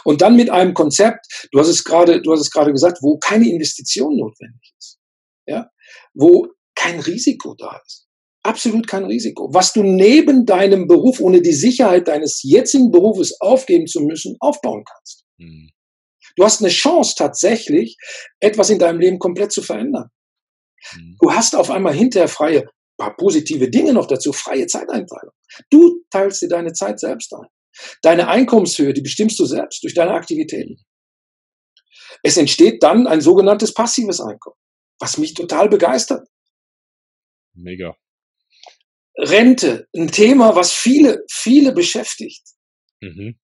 Und dann mit einem Konzept, du hast es gerade, du hast es gerade gesagt, wo keine Investition notwendig ist. Ja? Wo kein Risiko da ist. Absolut kein Risiko. Was du neben deinem Beruf, ohne die Sicherheit deines jetzigen Berufes aufgeben zu müssen, aufbauen kannst. Mhm. Du hast eine Chance tatsächlich, etwas in deinem Leben komplett zu verändern. Mhm. Du hast auf einmal hinterher freie, paar positive Dinge noch dazu, freie Zeiteinteilung. Du teilst dir deine Zeit selbst ein. Deine Einkommenshöhe, die bestimmst du selbst durch deine Aktivitäten. Es entsteht dann ein sogenanntes passives Einkommen, was mich total begeistert. Mega. Rente, ein Thema, was viele, viele beschäftigt. Mhm.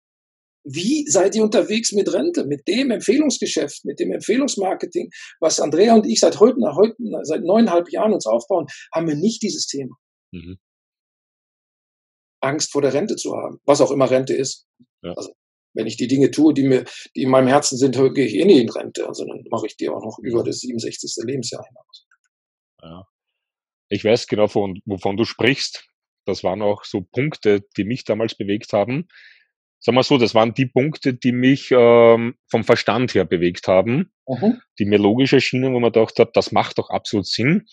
Wie seid ihr unterwegs mit Rente, mit dem Empfehlungsgeschäft, mit dem Empfehlungsmarketing, was Andrea und ich seit heute, heute seit neuneinhalb Jahren uns aufbauen, haben wir nicht dieses Thema. Mhm. Angst vor der Rente zu haben, was auch immer Rente ist. Ja. Also, wenn ich die Dinge tue, die mir, die in meinem Herzen sind, gehe ich eh nie in Rente. Also dann mache ich die auch noch über das 67. Lebensjahr hinaus. Ja. Ich weiß genau, von, wovon du sprichst. Das waren auch so Punkte, die mich damals bewegt haben. Sagen wir so, das waren die Punkte, die mich ähm, vom Verstand her bewegt haben, mhm. die mir logisch erschienen, wo man gedacht hat, das macht doch absolut Sinn.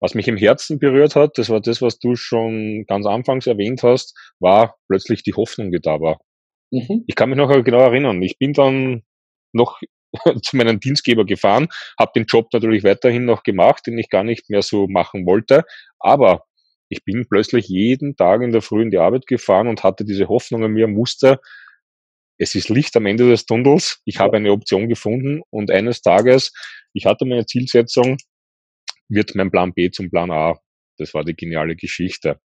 Was mich im Herzen berührt hat, das war das, was du schon ganz anfangs erwähnt hast, war plötzlich die Hoffnung, die da war. Mhm. Ich kann mich noch genau erinnern. Ich bin dann noch <laughs> zu meinem Dienstgeber gefahren, habe den Job natürlich weiterhin noch gemacht, den ich gar nicht mehr so machen wollte, aber ich bin plötzlich jeden Tag in der Früh in die Arbeit gefahren und hatte diese Hoffnung an mir, musste, es ist Licht am Ende des Tunnels, ich habe eine Option gefunden und eines Tages, ich hatte meine Zielsetzung, wird mein Plan B zum Plan A. Das war die geniale Geschichte.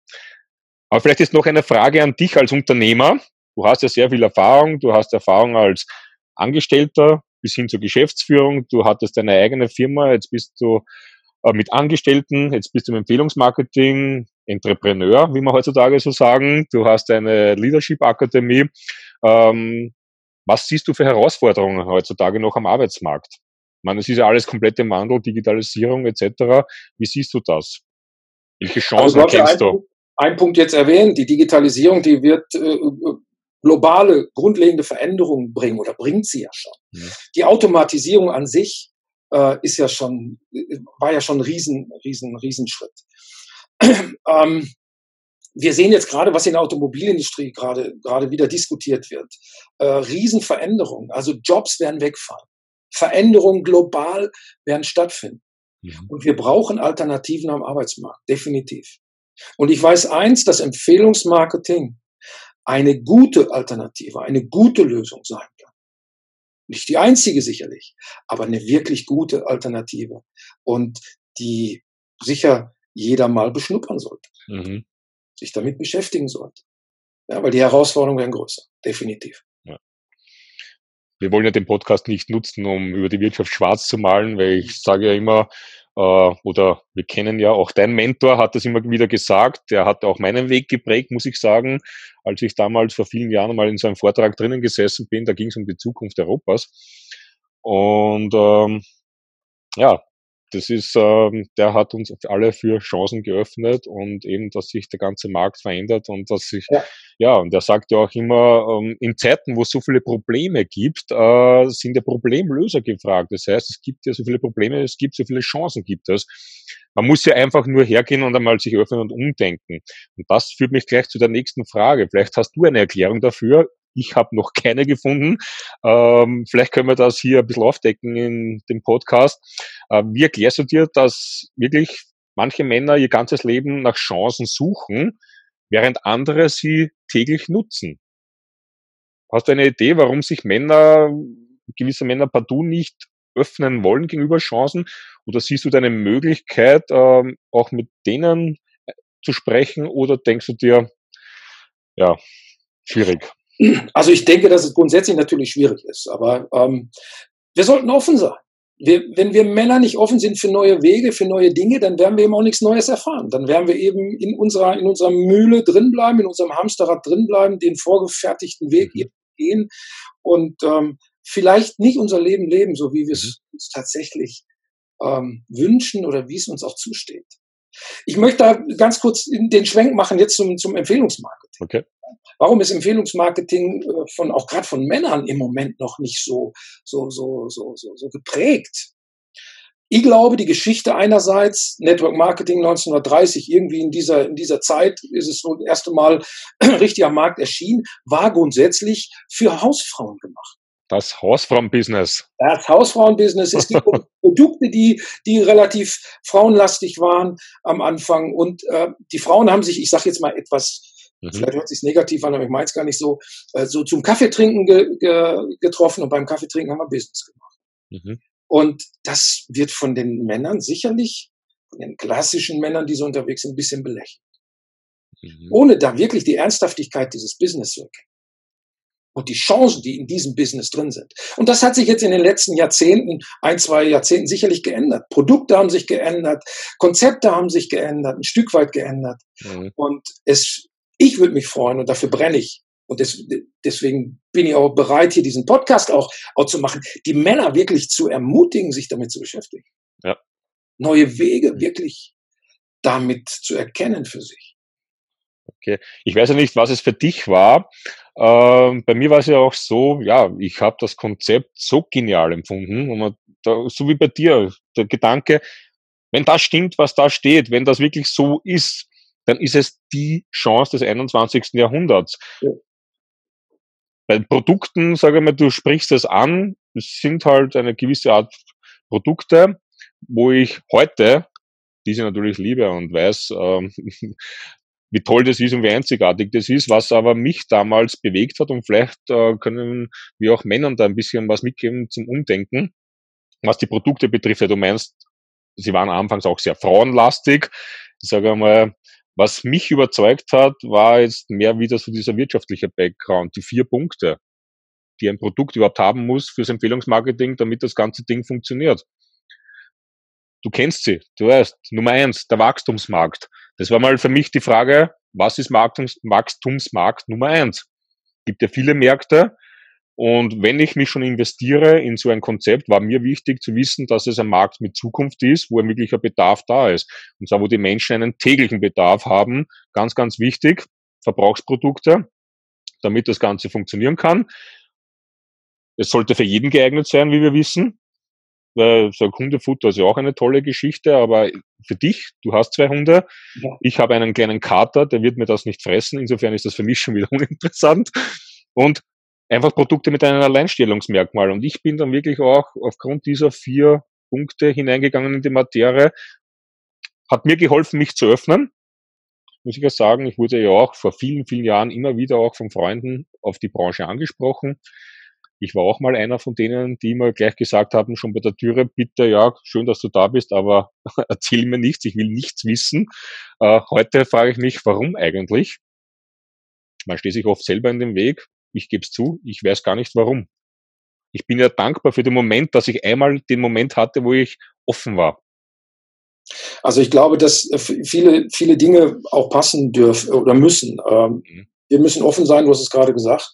Aber vielleicht ist noch eine Frage an dich als Unternehmer. Du hast ja sehr viel Erfahrung. Du hast Erfahrung als Angestellter bis hin zur Geschäftsführung. Du hattest deine eigene Firma. Jetzt bist du mit Angestellten. Jetzt bist du im Empfehlungsmarketing, Entrepreneur, wie man heutzutage so sagen. Du hast eine Leadership Akademie. Ähm, was siehst du für Herausforderungen heutzutage noch am Arbeitsmarkt? meine, es ist ja alles komplett im Wandel, Digitalisierung etc. Wie siehst du das? Welche Chancen also, kennst du? Ein Punkt jetzt erwähnt, die Digitalisierung, die wird äh, globale, grundlegende Veränderungen bringen oder bringt sie ja schon. Ja. Die Automatisierung an sich äh, ist ja schon, war ja schon ein riesen, riesen, Riesenschritt. <clears throat> ähm, wir sehen jetzt gerade, was in der Automobilindustrie gerade, gerade wieder diskutiert wird. Äh, Riesenveränderungen. Also Jobs werden wegfallen. Veränderungen global werden stattfinden. Mhm. Und wir brauchen Alternativen am Arbeitsmarkt, definitiv. Und ich weiß eins, dass Empfehlungsmarketing eine gute Alternative, eine gute Lösung sein. Nicht die einzige sicherlich, aber eine wirklich gute Alternative. Und die sicher jeder mal beschnuppern sollte. Mhm. Sich damit beschäftigen sollte. Ja, weil die Herausforderungen werden größer, definitiv wir wollen ja den Podcast nicht nutzen, um über die Wirtschaft schwarz zu malen, weil ich sage ja immer, oder wir kennen ja auch dein Mentor hat das immer wieder gesagt, der hat auch meinen Weg geprägt, muss ich sagen, als ich damals vor vielen Jahren mal in so einem Vortrag drinnen gesessen bin, da ging es um die Zukunft Europas. Und ähm, ja, das ist, ähm, der hat uns alle für Chancen geöffnet und eben, dass sich der ganze Markt verändert und dass sich, ja, ja und er sagt ja auch immer, ähm, in Zeiten, wo es so viele Probleme gibt, äh, sind ja Problemlöser gefragt. Das heißt, es gibt ja so viele Probleme, es gibt so viele Chancen, gibt es. Man muss ja einfach nur hergehen und einmal sich öffnen und umdenken. Und das führt mich gleich zu der nächsten Frage. Vielleicht hast du eine Erklärung dafür. Ich habe noch <laughs> keine gefunden. Ähm, vielleicht können wir das hier ein bisschen aufdecken in dem Podcast. Äh, wie erklärst du dir, dass wirklich manche Männer ihr ganzes Leben nach Chancen suchen, während andere sie täglich nutzen? Hast du eine Idee, warum sich Männer, gewisse Männer partout nicht öffnen wollen gegenüber Chancen? Oder siehst du da eine Möglichkeit, ähm, auch mit denen äh, zu sprechen? Oder denkst du dir, ja, schwierig? Also ich denke, dass es grundsätzlich natürlich schwierig ist, aber ähm, wir sollten offen sein. Wir, wenn wir Männer nicht offen sind für neue Wege, für neue Dinge, dann werden wir eben auch nichts Neues erfahren. Dann werden wir eben in unserer, in unserer Mühle drinbleiben, in unserem Hamsterrad drinbleiben, den vorgefertigten Weg mhm. gehen und ähm, vielleicht nicht unser Leben leben, so wie wir es mhm. uns tatsächlich ähm, wünschen oder wie es uns auch zusteht. Ich möchte da ganz kurz den Schwenk machen jetzt zum, zum Empfehlungsmarketing. Okay. Warum ist Empfehlungsmarketing äh, von auch gerade von Männern im Moment noch nicht so so so so so, so geprägt? Ich glaube, die Geschichte einerseits, Network Marketing 1930, irgendwie in dieser, in dieser Zeit ist es so das erste Mal <clears throat> richtig am Markt erschienen, war grundsätzlich für Hausfrauen gemacht. Das Hausfrauenbusiness. Das Hausfrauenbusiness. Es <laughs> gibt Produkte, die, die relativ frauenlastig waren am Anfang. Und äh, die Frauen haben sich, ich sage jetzt mal etwas Mhm. Vielleicht hört sich negativ an, aber ich meine es gar nicht so. Äh, so zum Kaffeetrinken ge, ge, getroffen und beim Kaffeetrinken haben wir Business gemacht. Mhm. Und das wird von den Männern sicherlich, von den klassischen Männern, die so unterwegs sind, ein bisschen belächelt. Mhm. Ohne da wirklich die Ernsthaftigkeit dieses Business zu erkennen. Und die Chancen, die in diesem Business drin sind. Und das hat sich jetzt in den letzten Jahrzehnten, ein, zwei Jahrzehnten sicherlich geändert. Produkte haben sich geändert, Konzepte haben sich geändert, ein Stück weit geändert. Mhm. Und es ich würde mich freuen und dafür brenne ich. Und des, deswegen bin ich auch bereit, hier diesen Podcast auch, auch zu machen, die Männer wirklich zu ermutigen, sich damit zu beschäftigen. Ja. Neue Wege wirklich damit zu erkennen für sich. Okay. Ich weiß ja nicht, was es für dich war. Ähm, bei mir war es ja auch so, ja, ich habe das Konzept so genial empfunden. Und man, da, so wie bei dir, der Gedanke, wenn das stimmt, was da steht, wenn das wirklich so ist, dann ist es die Chance des 21. Jahrhunderts. Ja. Bei Produkten, sage ich mal, du sprichst es an, es sind halt eine gewisse Art Produkte, wo ich heute diese natürlich liebe und weiß, ähm, <laughs> wie toll das ist und wie einzigartig das ist, was aber mich damals bewegt hat und vielleicht äh, können wir auch Männern da ein bisschen was mitgeben zum Umdenken, was die Produkte betrifft. Du meinst, sie waren anfangs auch sehr frauenlastig. Ich sage mal, was mich überzeugt hat, war jetzt mehr wieder so dieser wirtschaftliche Background, die vier Punkte, die ein Produkt überhaupt haben muss fürs Empfehlungsmarketing, damit das ganze Ding funktioniert. Du kennst sie, du weißt, Nummer eins, der Wachstumsmarkt. Das war mal für mich die Frage, was ist Wachstumsmarkt Nummer eins? Gibt ja viele Märkte, und wenn ich mich schon investiere in so ein Konzept, war mir wichtig zu wissen, dass es ein Markt mit Zukunft ist, wo ein wirklicher Bedarf da ist. Und zwar, wo die Menschen einen täglichen Bedarf haben. Ganz, ganz wichtig. Verbrauchsprodukte, damit das Ganze funktionieren kann. Es sollte für jeden geeignet sein, wie wir wissen. Weil so ein Hundefutter ist ja auch eine tolle Geschichte, aber für dich, du hast zwei Hunde, ja. ich habe einen kleinen Kater, der wird mir das nicht fressen. Insofern ist das für mich schon wieder <laughs> uninteressant. Und einfach Produkte mit einem Alleinstellungsmerkmal. Und ich bin dann wirklich auch aufgrund dieser vier Punkte hineingegangen in die Materie. Hat mir geholfen, mich zu öffnen. Muss ich ja sagen, ich wurde ja auch vor vielen, vielen Jahren immer wieder auch von Freunden auf die Branche angesprochen. Ich war auch mal einer von denen, die immer gleich gesagt haben, schon bei der Türe, bitte, ja, schön, dass du da bist, aber <laughs> erzähl mir nichts, ich will nichts wissen. Äh, heute frage ich mich, warum eigentlich? Man steht sich oft selber in den Weg, ich gebe es zu, ich weiß gar nicht warum. Ich bin ja dankbar für den Moment, dass ich einmal den Moment hatte, wo ich offen war. Also ich glaube, dass äh, viele, viele Dinge auch passen dürfen oder müssen. Ähm, mhm. Wir müssen offen sein, du hast es gerade gesagt.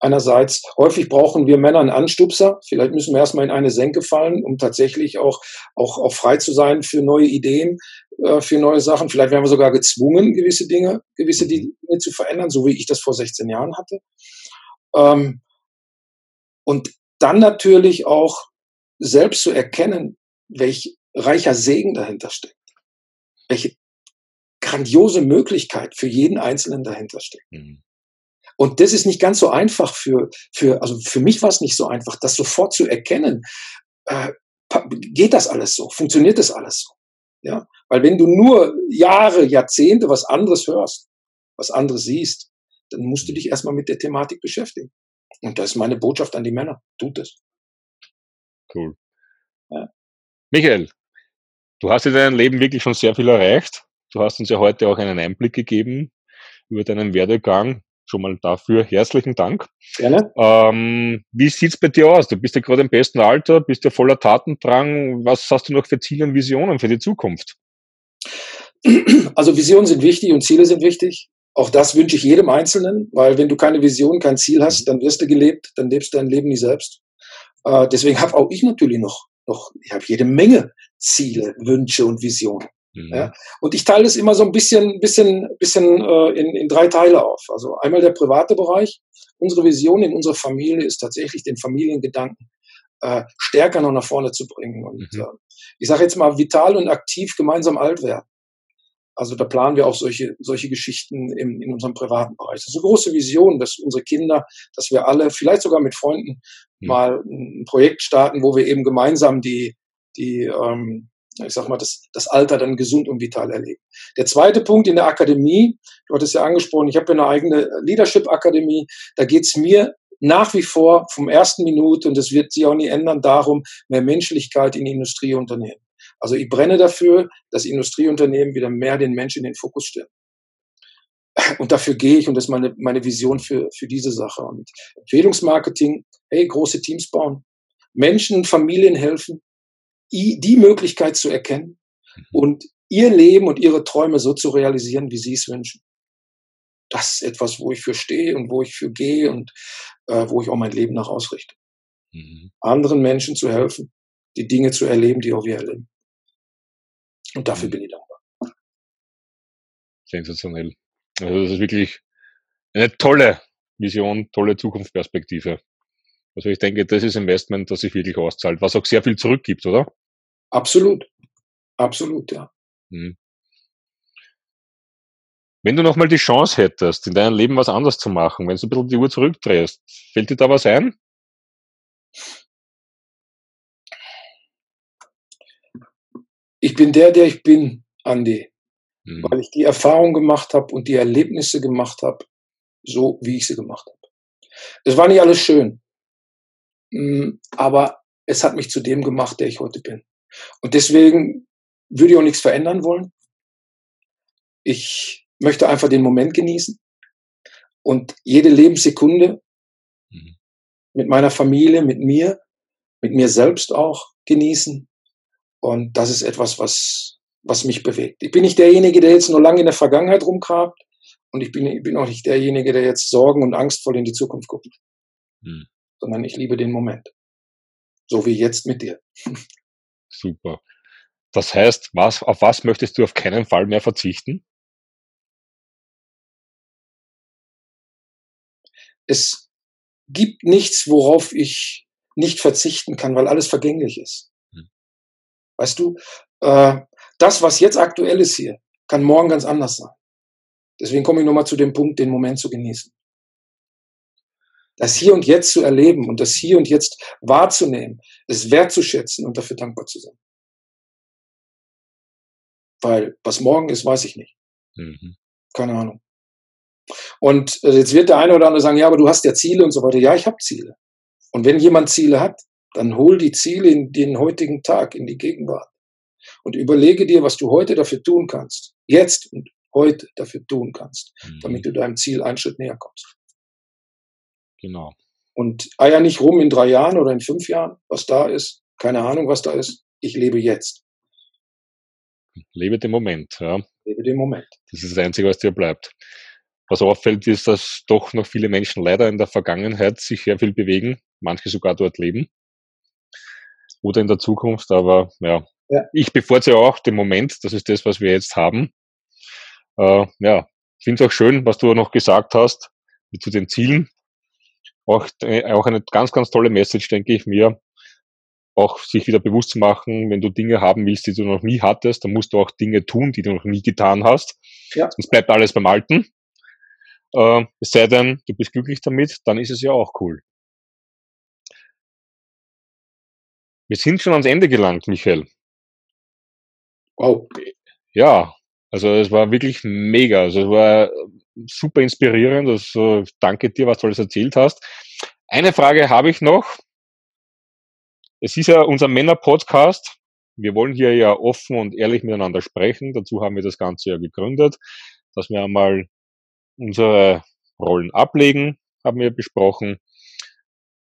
Einerseits, häufig brauchen wir Männer einen Anstupser. Vielleicht müssen wir erstmal in eine Senke fallen, um tatsächlich auch, auch, auch frei zu sein für neue Ideen, äh, für neue Sachen. Vielleicht werden wir sogar gezwungen, gewisse Dinge, gewisse Dinge zu verändern, so wie ich das vor 16 Jahren hatte. Ähm, und dann natürlich auch selbst zu erkennen, welch reicher Segen dahinter steckt. Welche grandiose Möglichkeit für jeden Einzelnen dahinter steckt. Mhm. Und das ist nicht ganz so einfach für, für also für mich war es nicht so einfach, das sofort zu erkennen. Äh, geht das alles so? Funktioniert das alles so? Ja, weil wenn du nur Jahre, Jahrzehnte was anderes hörst, was anderes siehst, dann musst du dich erstmal mit der Thematik beschäftigen. Und das ist meine Botschaft an die Männer. Tut es. Cool. Ja. Michael, du hast in deinem Leben wirklich schon sehr viel erreicht. Du hast uns ja heute auch einen Einblick gegeben über deinen Werdegang. Schon mal dafür herzlichen Dank. Gerne. Ähm, wie sieht's bei dir aus? Du bist ja gerade im besten Alter, bist ja voller Tatendrang. Was hast du noch für Ziele und Visionen für die Zukunft? Also Visionen sind wichtig und Ziele sind wichtig. Auch das wünsche ich jedem Einzelnen, weil wenn du keine Vision, kein Ziel hast, dann wirst du gelebt, dann lebst du dein Leben nie selbst. Äh, deswegen habe auch ich natürlich noch, noch ich habe jede Menge Ziele, Wünsche und Visionen. Mhm. Ja? Und ich teile es immer so ein bisschen, bisschen, bisschen äh, in, in drei Teile auf. Also einmal der private Bereich. Unsere Vision in unserer Familie ist tatsächlich den Familiengedanken äh, stärker noch nach vorne zu bringen. Und mhm. äh, ich sage jetzt mal, vital und aktiv gemeinsam alt werden. Also da planen wir auch solche, solche Geschichten im, in unserem privaten Bereich. Das ist eine große Vision, dass unsere Kinder, dass wir alle, vielleicht sogar mit Freunden, mhm. mal ein Projekt starten, wo wir eben gemeinsam die, die ähm, ich sag mal, das, das Alter dann gesund und vital erleben. Der zweite Punkt in der Akademie, du hattest ja angesprochen, ich habe eine eigene Leadership-Akademie, da geht's mir nach wie vor vom ersten Minute, und das wird sich auch nie ändern, darum, mehr Menschlichkeit in Industrieunternehmen. Also ich brenne dafür, dass Industrieunternehmen wieder mehr den Menschen in den Fokus stellen. Und dafür gehe ich und das ist meine, meine Vision für, für diese Sache. Und Empfehlungsmarketing, hey, große Teams bauen, Menschen, Familien helfen, die Möglichkeit zu erkennen mhm. und ihr Leben und ihre Träume so zu realisieren, wie sie es wünschen. Das ist etwas, wo ich für stehe und wo ich für gehe und äh, wo ich auch mein Leben nach ausrichte. Mhm. Anderen Menschen zu helfen, die Dinge zu erleben, die auch wir erleben. Und dafür mhm. bin ich dankbar. Sensationell. Also das ist wirklich eine tolle Vision, tolle Zukunftsperspektive. Also ich denke, das ist Investment, das sich wirklich auszahlt, was auch sehr viel zurückgibt, oder? Absolut. Absolut, ja. Hm. Wenn du nochmal die Chance hättest, in deinem Leben was anderes zu machen, wenn du ein bisschen die Uhr zurückdrehst, fällt dir da was ein? Ich bin der, der ich bin, Andi, hm. weil ich die Erfahrung gemacht habe und die Erlebnisse gemacht habe, so wie ich sie gemacht habe. Es war nicht alles schön. Mm, aber es hat mich zu dem gemacht, der ich heute bin. Und deswegen würde ich auch nichts verändern wollen. Ich möchte einfach den Moment genießen und jede Lebenssekunde mhm. mit meiner Familie, mit mir, mit mir selbst auch genießen. Und das ist etwas, was, was mich bewegt. Ich bin nicht derjenige, der jetzt nur lange in der Vergangenheit rumkrabt und ich bin, ich bin auch nicht derjenige, der jetzt sorgen und angstvoll in die Zukunft guckt. Mhm sondern ich liebe den Moment. So wie jetzt mit dir. Super. Das heißt, was, auf was möchtest du auf keinen Fall mehr verzichten? Es gibt nichts, worauf ich nicht verzichten kann, weil alles vergänglich ist. Hm. Weißt du, äh, das, was jetzt aktuell ist hier, kann morgen ganz anders sein. Deswegen komme ich nochmal zu dem Punkt, den Moment zu genießen das Hier und Jetzt zu erleben und das Hier und Jetzt wahrzunehmen, es wertzuschätzen und dafür dankbar zu sein. Weil was morgen ist, weiß ich nicht. Mhm. Keine Ahnung. Und äh, jetzt wird der eine oder andere sagen, ja, aber du hast ja Ziele und so weiter. Ja, ich habe Ziele. Und wenn jemand Ziele hat, dann hol die Ziele in den heutigen Tag, in die Gegenwart. Und überlege dir, was du heute dafür tun kannst. Jetzt und heute dafür tun kannst, mhm. damit du deinem Ziel einen Schritt näher kommst. Genau. Und eier nicht rum in drei Jahren oder in fünf Jahren, was da ist. Keine Ahnung, was da ist. Ich lebe jetzt. Lebe den Moment, ja. Lebe den Moment. Das ist das Einzige, was dir bleibt. Was auffällt, ist, dass doch noch viele Menschen leider in der Vergangenheit sich sehr viel bewegen, manche sogar dort leben oder in der Zukunft. Aber ja, ja. ich bevorzuge auch den Moment, das ist das, was wir jetzt haben. Äh, ja, ich finde es auch schön, was du noch gesagt hast, zu den Zielen. Auch, äh, auch eine ganz, ganz tolle Message, denke ich mir. Auch sich wieder bewusst zu machen, wenn du Dinge haben willst, die du noch nie hattest, dann musst du auch Dinge tun, die du noch nie getan hast. Ja. Sonst bleibt alles beim Alten. Äh, es sei denn, du bist glücklich damit, dann ist es ja auch cool. Wir sind schon ans Ende gelangt, Michael. Wow. Ja, also es war wirklich mega. Also es war super inspirierend. Also danke dir, was du alles erzählt hast. Eine Frage habe ich noch. Es ist ja unser Männer-Podcast. Wir wollen hier ja offen und ehrlich miteinander sprechen. Dazu haben wir das Ganze ja gegründet, dass wir einmal unsere Rollen ablegen, haben wir besprochen.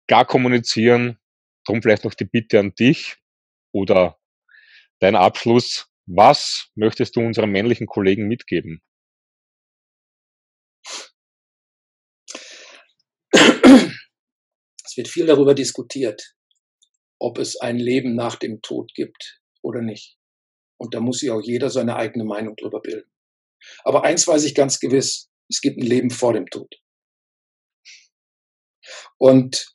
Gar kommunizieren. Drum vielleicht noch die Bitte an dich oder dein Abschluss. Was möchtest du unseren männlichen Kollegen mitgeben? Es wird viel darüber diskutiert, ob es ein Leben nach dem Tod gibt oder nicht. Und da muss sich auch jeder seine eigene Meinung darüber bilden. Aber eins weiß ich ganz gewiss, es gibt ein Leben vor dem Tod. Und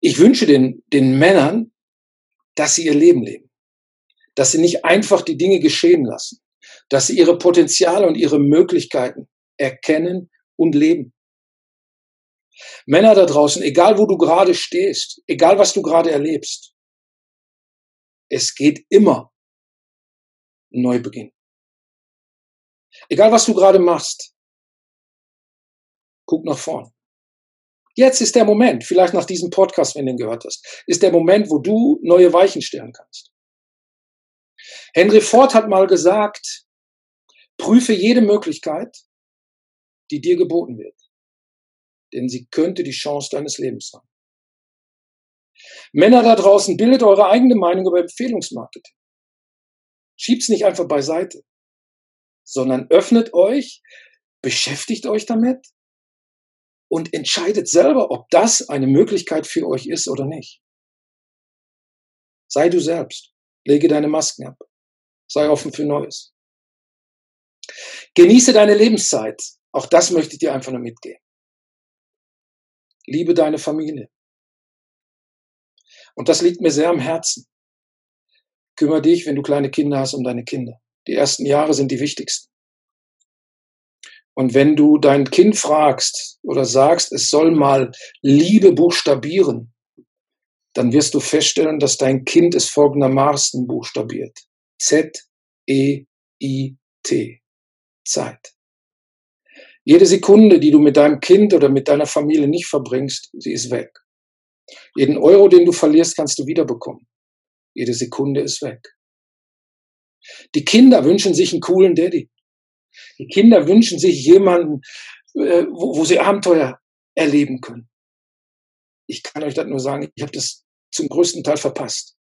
ich wünsche den, den Männern, dass sie ihr Leben leben. Dass sie nicht einfach die Dinge geschehen lassen. Dass sie ihre Potenziale und ihre Möglichkeiten erkennen und leben. Männer da draußen, egal wo du gerade stehst, egal was du gerade erlebst, es geht immer ein Neubeginn. Egal was du gerade machst, guck nach vorn. Jetzt ist der Moment, vielleicht nach diesem Podcast, wenn du ihn gehört hast, ist der Moment, wo du neue Weichen stellen kannst. Henry Ford hat mal gesagt, prüfe jede Möglichkeit, die dir geboten wird denn sie könnte die Chance deines Lebens sein. Männer da draußen, bildet eure eigene Meinung über Empfehlungsmarketing. Schiebt's nicht einfach beiseite, sondern öffnet euch, beschäftigt euch damit und entscheidet selber, ob das eine Möglichkeit für euch ist oder nicht. Sei du selbst. Lege deine Masken ab. Sei offen für Neues. Genieße deine Lebenszeit. Auch das möchte ich dir einfach nur mitgeben. Liebe deine Familie. Und das liegt mir sehr am Herzen. Kümmer dich, wenn du kleine Kinder hast, um deine Kinder. Die ersten Jahre sind die wichtigsten. Und wenn du dein Kind fragst oder sagst, es soll mal Liebe buchstabieren, dann wirst du feststellen, dass dein Kind es folgendermaßen buchstabiert. Z-E-I-T. Zeit. Jede Sekunde, die du mit deinem Kind oder mit deiner Familie nicht verbringst, sie ist weg. Jeden Euro, den du verlierst, kannst du wiederbekommen. Jede Sekunde ist weg. Die Kinder wünschen sich einen coolen Daddy. Die Kinder wünschen sich jemanden, äh, wo, wo sie Abenteuer erleben können. Ich kann euch das nur sagen, ich habe das zum größten Teil verpasst.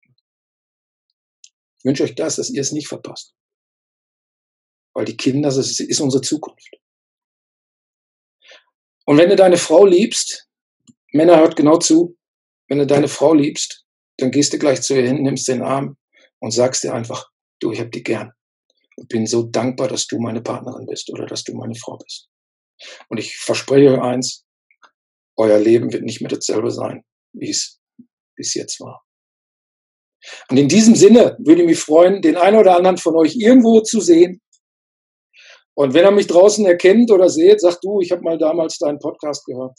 Ich wünsche euch das, dass ihr es nicht verpasst. Weil die Kinder, das ist, ist unsere Zukunft. Und wenn du deine Frau liebst, Männer hört genau zu, wenn du deine Frau liebst, dann gehst du gleich zu ihr hin, nimmst den Arm und sagst dir einfach, du, ich hab dich gern und bin so dankbar, dass du meine Partnerin bist oder dass du meine Frau bist. Und ich verspreche euch eins, euer Leben wird nicht mehr dasselbe sein, wie es bis jetzt war. Und in diesem Sinne würde ich mich freuen, den einen oder anderen von euch irgendwo zu sehen, und wenn er mich draußen erkennt oder seht, sagt du, ich habe mal damals deinen Podcast gehört.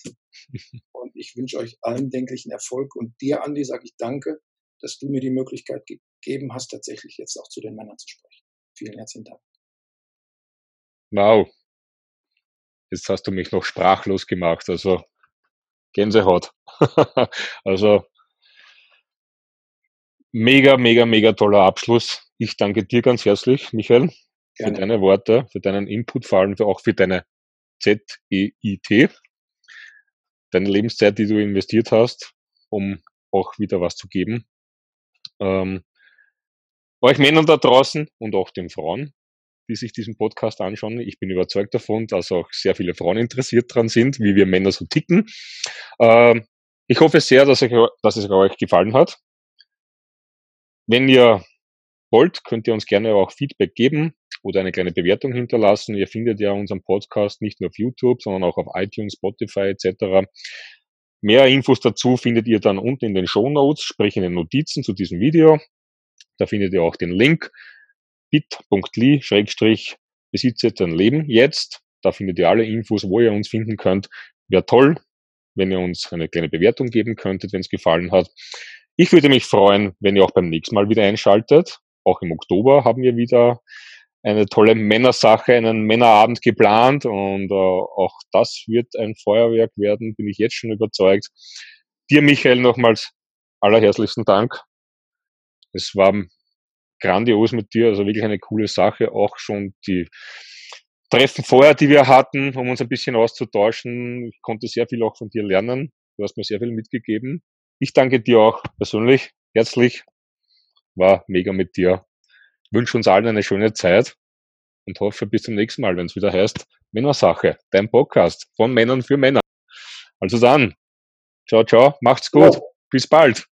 <laughs> Und ich wünsche euch allen denklichen Erfolg. Und dir, Andi, sage ich danke, dass du mir die Möglichkeit gegeben hast, tatsächlich jetzt auch zu den Männern zu sprechen. Vielen herzlichen Dank. Wow. Jetzt hast du mich noch sprachlos gemacht. Also Gänsehaut. <laughs> also mega, mega, mega toller Abschluss. Ich danke dir ganz herzlich, Michael. Für deine Worte, für deinen Input, vor allem auch für deine Z-E-I-T, deine Lebenszeit, die du investiert hast, um auch wieder was zu geben. Ähm, euch Männern da draußen und auch den Frauen, die sich diesen Podcast anschauen. Ich bin überzeugt davon, dass auch sehr viele Frauen interessiert dran sind, wie wir Männer so ticken. Ähm, ich hoffe sehr, dass, ich, dass es euch gefallen hat. Wenn ihr wollt, könnt ihr uns gerne auch Feedback geben oder eine kleine Bewertung hinterlassen. Ihr findet ja unseren Podcast nicht nur auf YouTube, sondern auch auf iTunes, Spotify etc. Mehr Infos dazu findet ihr dann unten in den Show Notes, sprich in den Notizen zu diesem Video. Da findet ihr auch den Link bit.ly schrägstrich besitze dein Leben jetzt. Da findet ihr alle Infos, wo ihr uns finden könnt. Wäre toll, wenn ihr uns eine kleine Bewertung geben könntet, wenn es gefallen hat. Ich würde mich freuen, wenn ihr auch beim nächsten Mal wieder einschaltet. Auch im Oktober haben wir wieder eine tolle Männersache, einen Männerabend geplant und äh, auch das wird ein Feuerwerk werden, bin ich jetzt schon überzeugt. Dir, Michael, nochmals allerherzlichsten Dank. Es war grandios mit dir, also wirklich eine coole Sache. Auch schon die Treffen vorher, die wir hatten, um uns ein bisschen auszutauschen. Ich konnte sehr viel auch von dir lernen. Du hast mir sehr viel mitgegeben. Ich danke dir auch persönlich herzlich. War mega mit dir. wünsche uns allen eine schöne Zeit und hoffe bis zum nächsten Mal, wenn es wieder heißt Männersache, dein Podcast von Männern für Männer. Also dann, ciao, ciao, macht's gut, ja. bis bald.